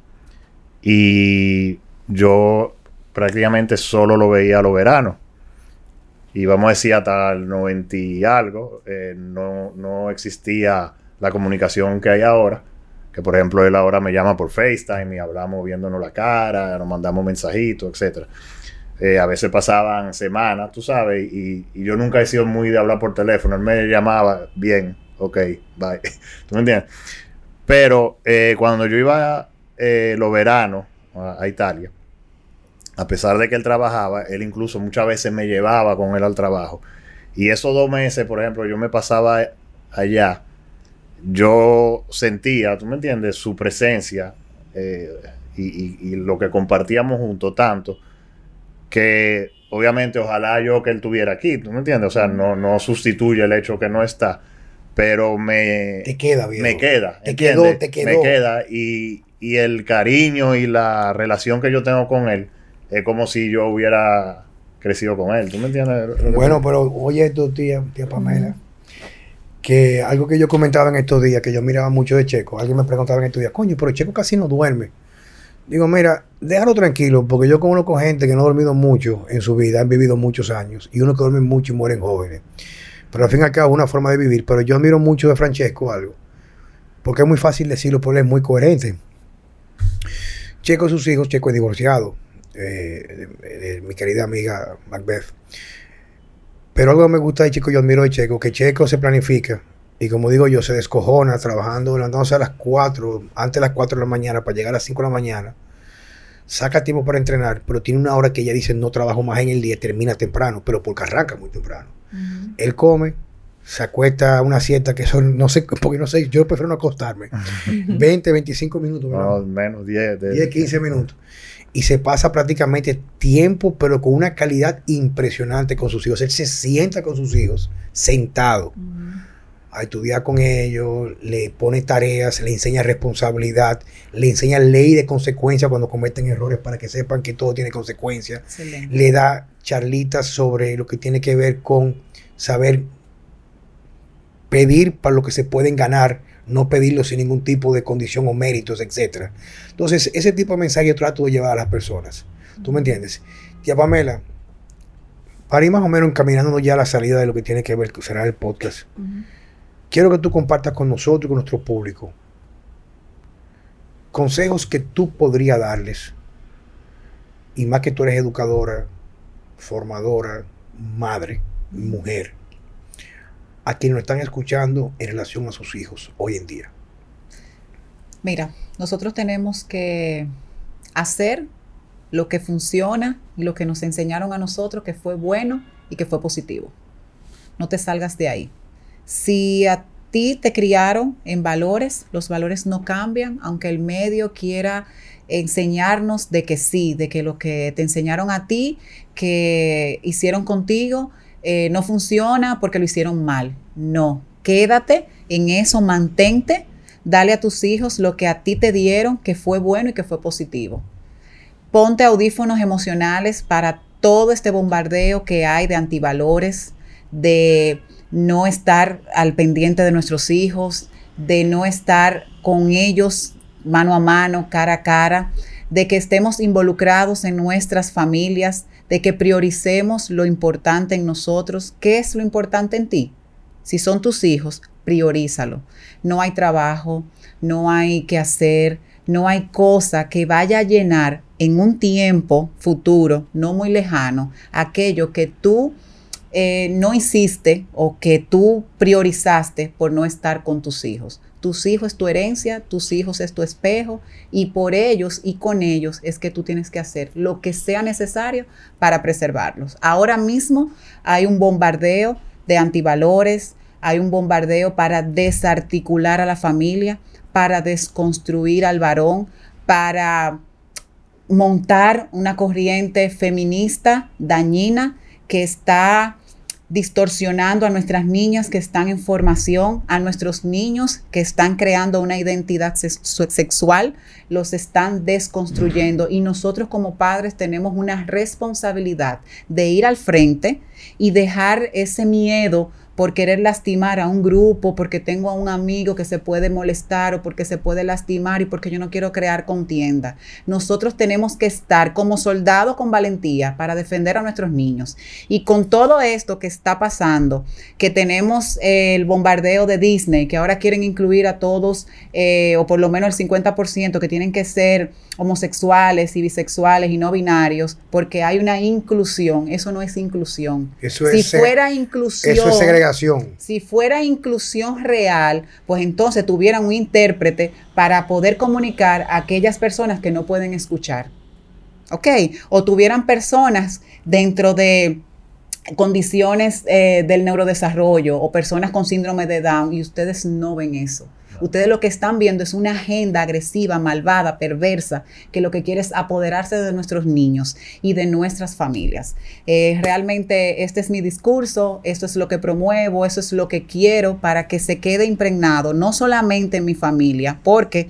Y yo prácticamente solo lo veía a los veranos. Y vamos a decir, hasta el 90 y algo, eh, no, no existía la comunicación que hay ahora. Que por ejemplo, él ahora me llama por FaceTime y hablamos viéndonos la cara, nos mandamos mensajitos, etcétera. Eh, a veces pasaban semanas, tú sabes, y, yo nunca he sido muy de hablar por teléfono. Él me llamaba, bien, ok, bye. ¿Tú me entiendes? Pero eh, cuando yo iba eh, los veranos a, Italia, a pesar de que él trabajaba, él incluso muchas veces me llevaba con él al trabajo. Y esos dos meses, por ejemplo, yo me pasaba allá, yo sentía, ¿tú me entiendes?, su presencia y, y, lo que compartíamos juntos tanto que obviamente ojalá yo que él tuviera aquí, ¿tú me entiendes? O sea, no, no sustituye el hecho que no está, pero me... Te queda, bien. Me queda, te quedó, te quedó. Me queda y, y, el cariño y la relación que yo tengo con él es como si yo hubiera crecido con él, ¿tú me entiendes? Bueno, pero oye esto, tía, tía Pamela, que algo que yo comentaba en estos días, que yo miraba mucho de Checo, alguien me preguntaba en estos días, coño, pero Checo casi no duerme. Digo, mira, déjalo tranquilo, porque yo conozco gente que no ha dormido mucho en su vida, han vivido muchos años, y uno que duerme mucho y mueren jóvenes. Pero al fin y al cabo una forma de vivir. Pero yo admiro mucho de Francesco algo, porque es muy fácil decirlo, pero es muy coherente. Checo sus hijos, Checo es divorciado, eh, mi querida amiga Macbeth. Pero algo que me gusta de Checo, yo admiro de Checo, que Checo se planifica y como digo yo, se descojona trabajando, levantándose a las 4, antes de las 4 de la mañana para llegar a las 5 de la mañana. Saca tiempo para entrenar, pero tiene una hora que ella dice no trabajo más en el día, termina temprano, pero porque arranca muy temprano. Él come, se acuesta una siesta que son, no sé, porque no sé, yo prefiero no acostarme. 20, 25 minutos. No, menos 10. 10, 15 minutos. Y se pasa prácticamente tiempo, pero con una calidad impresionante con sus hijos. Él se sienta con sus hijos, sentado a estudiar con ellos, le pone tareas, le enseña responsabilidad, le enseña ley de consecuencias cuando cometen errores para que sepan que todo tiene consecuencias. Le da charlitas sobre lo que tiene que ver con saber pedir para lo que se pueden ganar, no pedirlo sin ningún tipo de condición o méritos, etc. Entonces, ese tipo de mensaje yo trato de llevar a las personas. ¿Tú me entiendes? Tía Pamela, para ir más o menos encaminándonos ya a la salida de lo que tiene que ver, será el podcast quiero que tú compartas con nosotros, con nuestro público, consejos que tú podrías darles. Y más que tú eres educadora, formadora, madre, mujer, a quienes nos están escuchando en relación a sus hijos hoy en día. Mira, nosotros tenemos que hacer lo que funciona y lo que nos enseñaron a nosotros que fue bueno y que fue positivo. No te salgas de ahí. Si a ti te criaron en valores, los valores no cambian, aunque el medio quiera enseñarnos de que sí, de que lo que te enseñaron a ti, que hicieron contigo, eh, no funciona porque lo hicieron mal. No, quédate en eso, mantente, dale a tus hijos lo que a ti te dieron, que fue bueno y que fue positivo. Ponte audífonos emocionales para todo este bombardeo que hay de antivalores, de no estar al pendiente de nuestros hijos, de no estar con ellos mano a mano, cara a cara, de que estemos involucrados en nuestras familias, de que prioricemos lo importante en nosotros. ¿Qué es lo importante en ti? Si son tus hijos, priorízalo. No hay trabajo, no hay que hacer, no hay cosa que vaya a llenar en un tiempo futuro, no muy lejano, aquello que tú eh, no hiciste o que tú priorizaste por no estar con tus hijos. Tus hijos es tu herencia, tus hijos es tu espejo y por ellos y con ellos es que tú tienes que hacer lo que sea necesario para preservarlos. Ahora mismo hay un bombardeo de antivalores, hay un bombardeo para desarticular a la familia, para desconstruir al varón, para montar una corriente feminista dañina que está distorsionando a nuestras niñas que están en formación, a nuestros niños que están creando una identidad sexual, los están desconstruyendo. Y nosotros como padres tenemos una responsabilidad de ir al frente y dejar ese miedo por querer lastimar a un grupo, porque tengo a un amigo que se puede molestar o porque se puede lastimar y porque yo no quiero crear contienda. Nosotros tenemos que estar como soldados con valentía para defender a nuestros niños. Y con todo esto que está pasando, que tenemos el bombardeo de Disney, que ahora quieren incluir a todos, eh, o por lo menos el 50% que tienen que ser homosexuales y bisexuales y no binarios, porque hay una inclusión. Eso no es inclusión. Eso si fuera inclusión. Eso es segregación. Si fuera inclusión real, pues entonces tuvieran un intérprete para poder comunicar a aquellas personas que no pueden escuchar. ¿Ok? O tuvieran personas dentro de condiciones eh, del neurodesarrollo o personas con síndrome de Down y ustedes no ven eso. Ustedes lo que están viendo es una agenda agresiva, malvada, perversa, que lo que quiere es apoderarse de nuestros niños y de nuestras familias. Eh, realmente este es mi discurso, esto es lo que promuevo, eso es lo que quiero para que se quede impregnado, no solamente en mi familia, porque,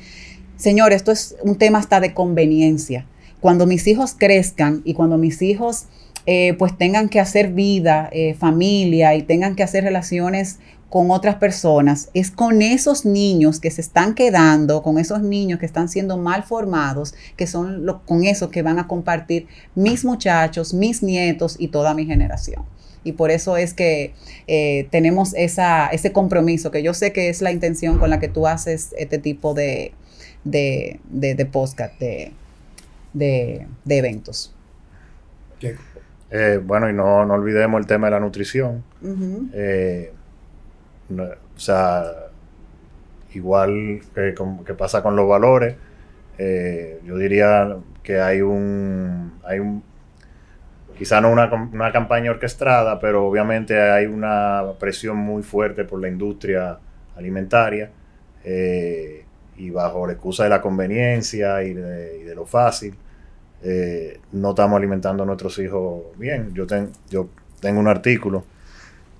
señor, esto es un tema hasta de conveniencia. Cuando mis hijos crezcan y cuando mis hijos... Eh, pues tengan que hacer vida, eh, familia y tengan que hacer relaciones con otras personas, es con esos niños que se están quedando, con esos niños que están siendo mal formados, que son con eso que van a compartir mis muchachos, mis nietos y toda mi generación. Y por eso es que eh, tenemos esa, ese compromiso, que yo sé que es la intención con la que tú haces este tipo de, de, de, podcast, de, de, eventos. Eh, bueno, y no, no, olvidemos el tema de la nutrición. O sea, igual que, que pasa con los valores, eh, yo diría que hay un, hay un quizá no una, una, campaña orquestada, pero obviamente hay una presión muy fuerte por la industria alimentaria eh, y bajo la excusa de la conveniencia y de, lo fácil, eh, no estamos alimentando a nuestros hijos bien. Yo, yo tengo un artículo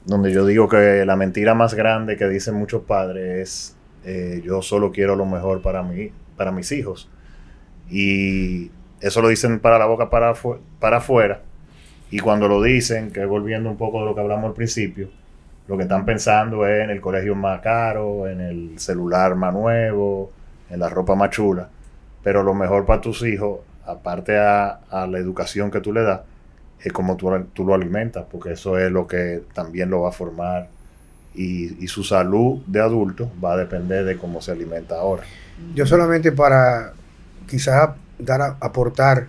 donde yo digo que la mentira más grande que dicen muchos padres es eh, yo solo quiero lo mejor para mí, para mis hijos. Y eso lo dicen para la boca para, para afuera. Y cuando lo dicen, que volviendo un poco de lo que hablamos al principio, lo que están pensando es en el colegio más caro, en el celular más nuevo, en la ropa más chula. Pero lo mejor para tus hijos, aparte a, a la educación que tú le das, es como tú, tú, lo alimentas, porque eso es lo que también lo va a formar y, su salud de adulto va a depender de cómo se alimenta ahora. Yo solamente para quizás dar a, aportar,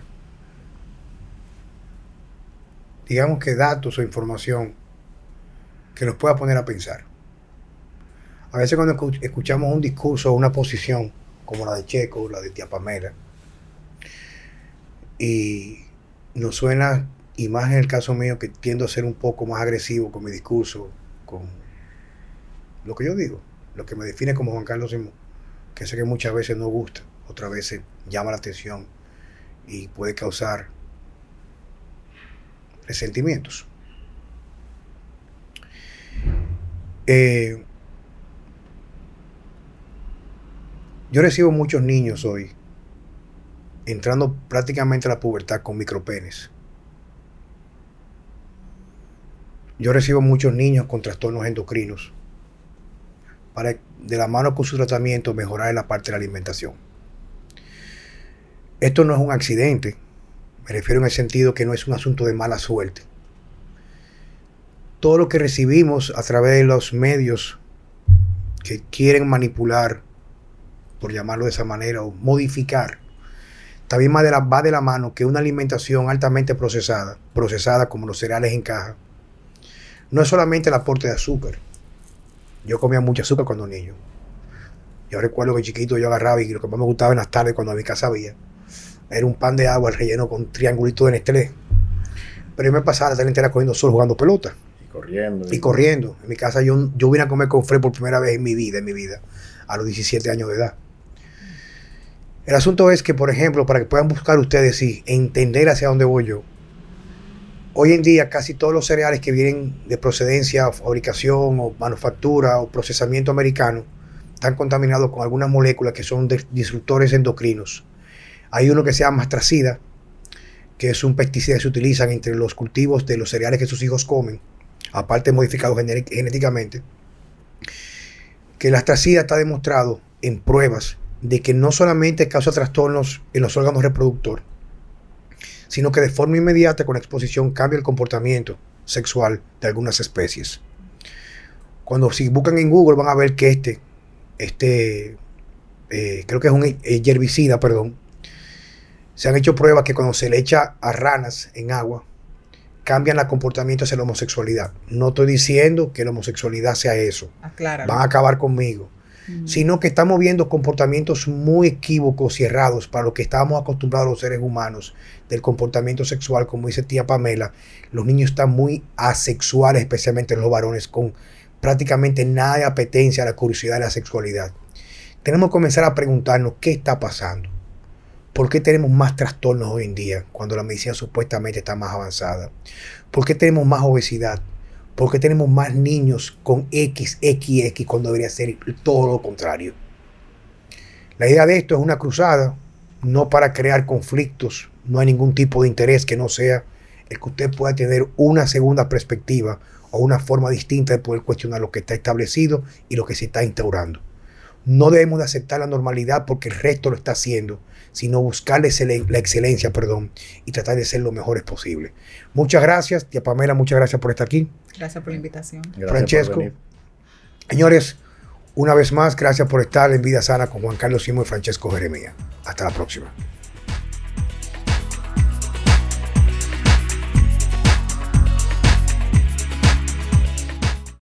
digamos que datos o información que nos pueda poner a pensar. A veces cuando escuchamos un discurso o una posición como la de Checo, la de Tía Pamela, Y nos suena, y más en el caso mío, que tiendo a ser un poco más agresivo con mi discurso, con lo que yo digo, lo que me define como Juan Carlos Simón, que sé que muchas veces no gusta, otras veces llama la atención y puede causar resentimientos. Eh, yo recibo muchos niños hoy entrando prácticamente a la pubertad con micropenes. Yo recibo muchos niños con trastornos endocrinos para de la mano con su tratamiento mejorar en la parte de la alimentación. Esto no es un accidente, me refiero en el sentido que no es un asunto de mala suerte. Todo lo que recibimos a través de los medios que quieren manipular, por llamarlo de esa manera, o modificar, también va de la, va de la mano que una alimentación altamente procesada, procesada como los cereales en caja, no es solamente el aporte de azúcar. Yo comía mucho azúcar cuando niño. Yo recuerdo que chiquito yo agarraba y lo que más me gustaba en las tardes cuando a mi casa había era un pan de agua relleno con triangulito de Nestlé. Pero yo me pasaba la tarde entera cogiendo sol jugando pelota. Y corriendo. Y, corriendo. En mi casa yo, yo vine a comer con Fred por primera vez en mi vida, en mi vida, a los 17 años de edad. El asunto es que, por ejemplo, para que puedan buscar ustedes y entender hacia dónde voy yo, hoy en día casi todos los cereales que vienen de procedencia, fabricación o manufactura o procesamiento americano están contaminados con algunas moléculas que son disruptores endocrinos hay uno que se llama astracida, que es un pesticida que se utiliza entre los cultivos de los cereales que sus hijos comen, aparte modificado genéticamente. Que la astracida está demostrado en pruebas de que no solamente causa trastornos en los órganos reproductores, sino que de forma inmediata con exposición cambia el comportamiento sexual de algunas especies. Cuando si buscan en Google van a ver que este, este eh, creo que es un herbicida, perdón, se han hecho pruebas que cuando se le echa a ranas en agua, cambian el comportamiento hacia la homosexualidad. No estoy diciendo que la homosexualidad sea eso. Van a acabar conmigo. Mm. Sino que estamos viendo comportamientos muy equívocos y errados para lo que estábamos acostumbrados los seres humanos del comportamiento sexual, como dice tía Pamela. Los niños están muy asexuales, especialmente los varones, con prácticamente nada de apetencia a la curiosidad de la sexualidad. Tenemos que comenzar a preguntarnos qué está pasando. ¿Por qué tenemos más trastornos hoy en día cuando la medicina supuestamente está más avanzada? ¿Por qué tenemos más obesidad? ¿Por qué tenemos más niños con XXX cuando debería ser todo lo contrario? La idea de esto es una cruzada, no para crear conflictos, no hay ningún tipo de interés que no sea el que usted pueda tener una segunda perspectiva o una forma distinta de poder cuestionar lo que está establecido y lo que se está instaurando. No debemos de aceptar la normalidad porque el resto lo está haciendo sino buscarle la excelencia, perdón, y tratar de ser lo mejores posible. Muchas gracias, tía Pamela, muchas gracias por estar aquí. Gracias por la invitación. Francesco. Señores, una vez más, gracias por estar en Vida Sana con Juan Carlos Simo y Francesco Jeremía. Hasta la próxima.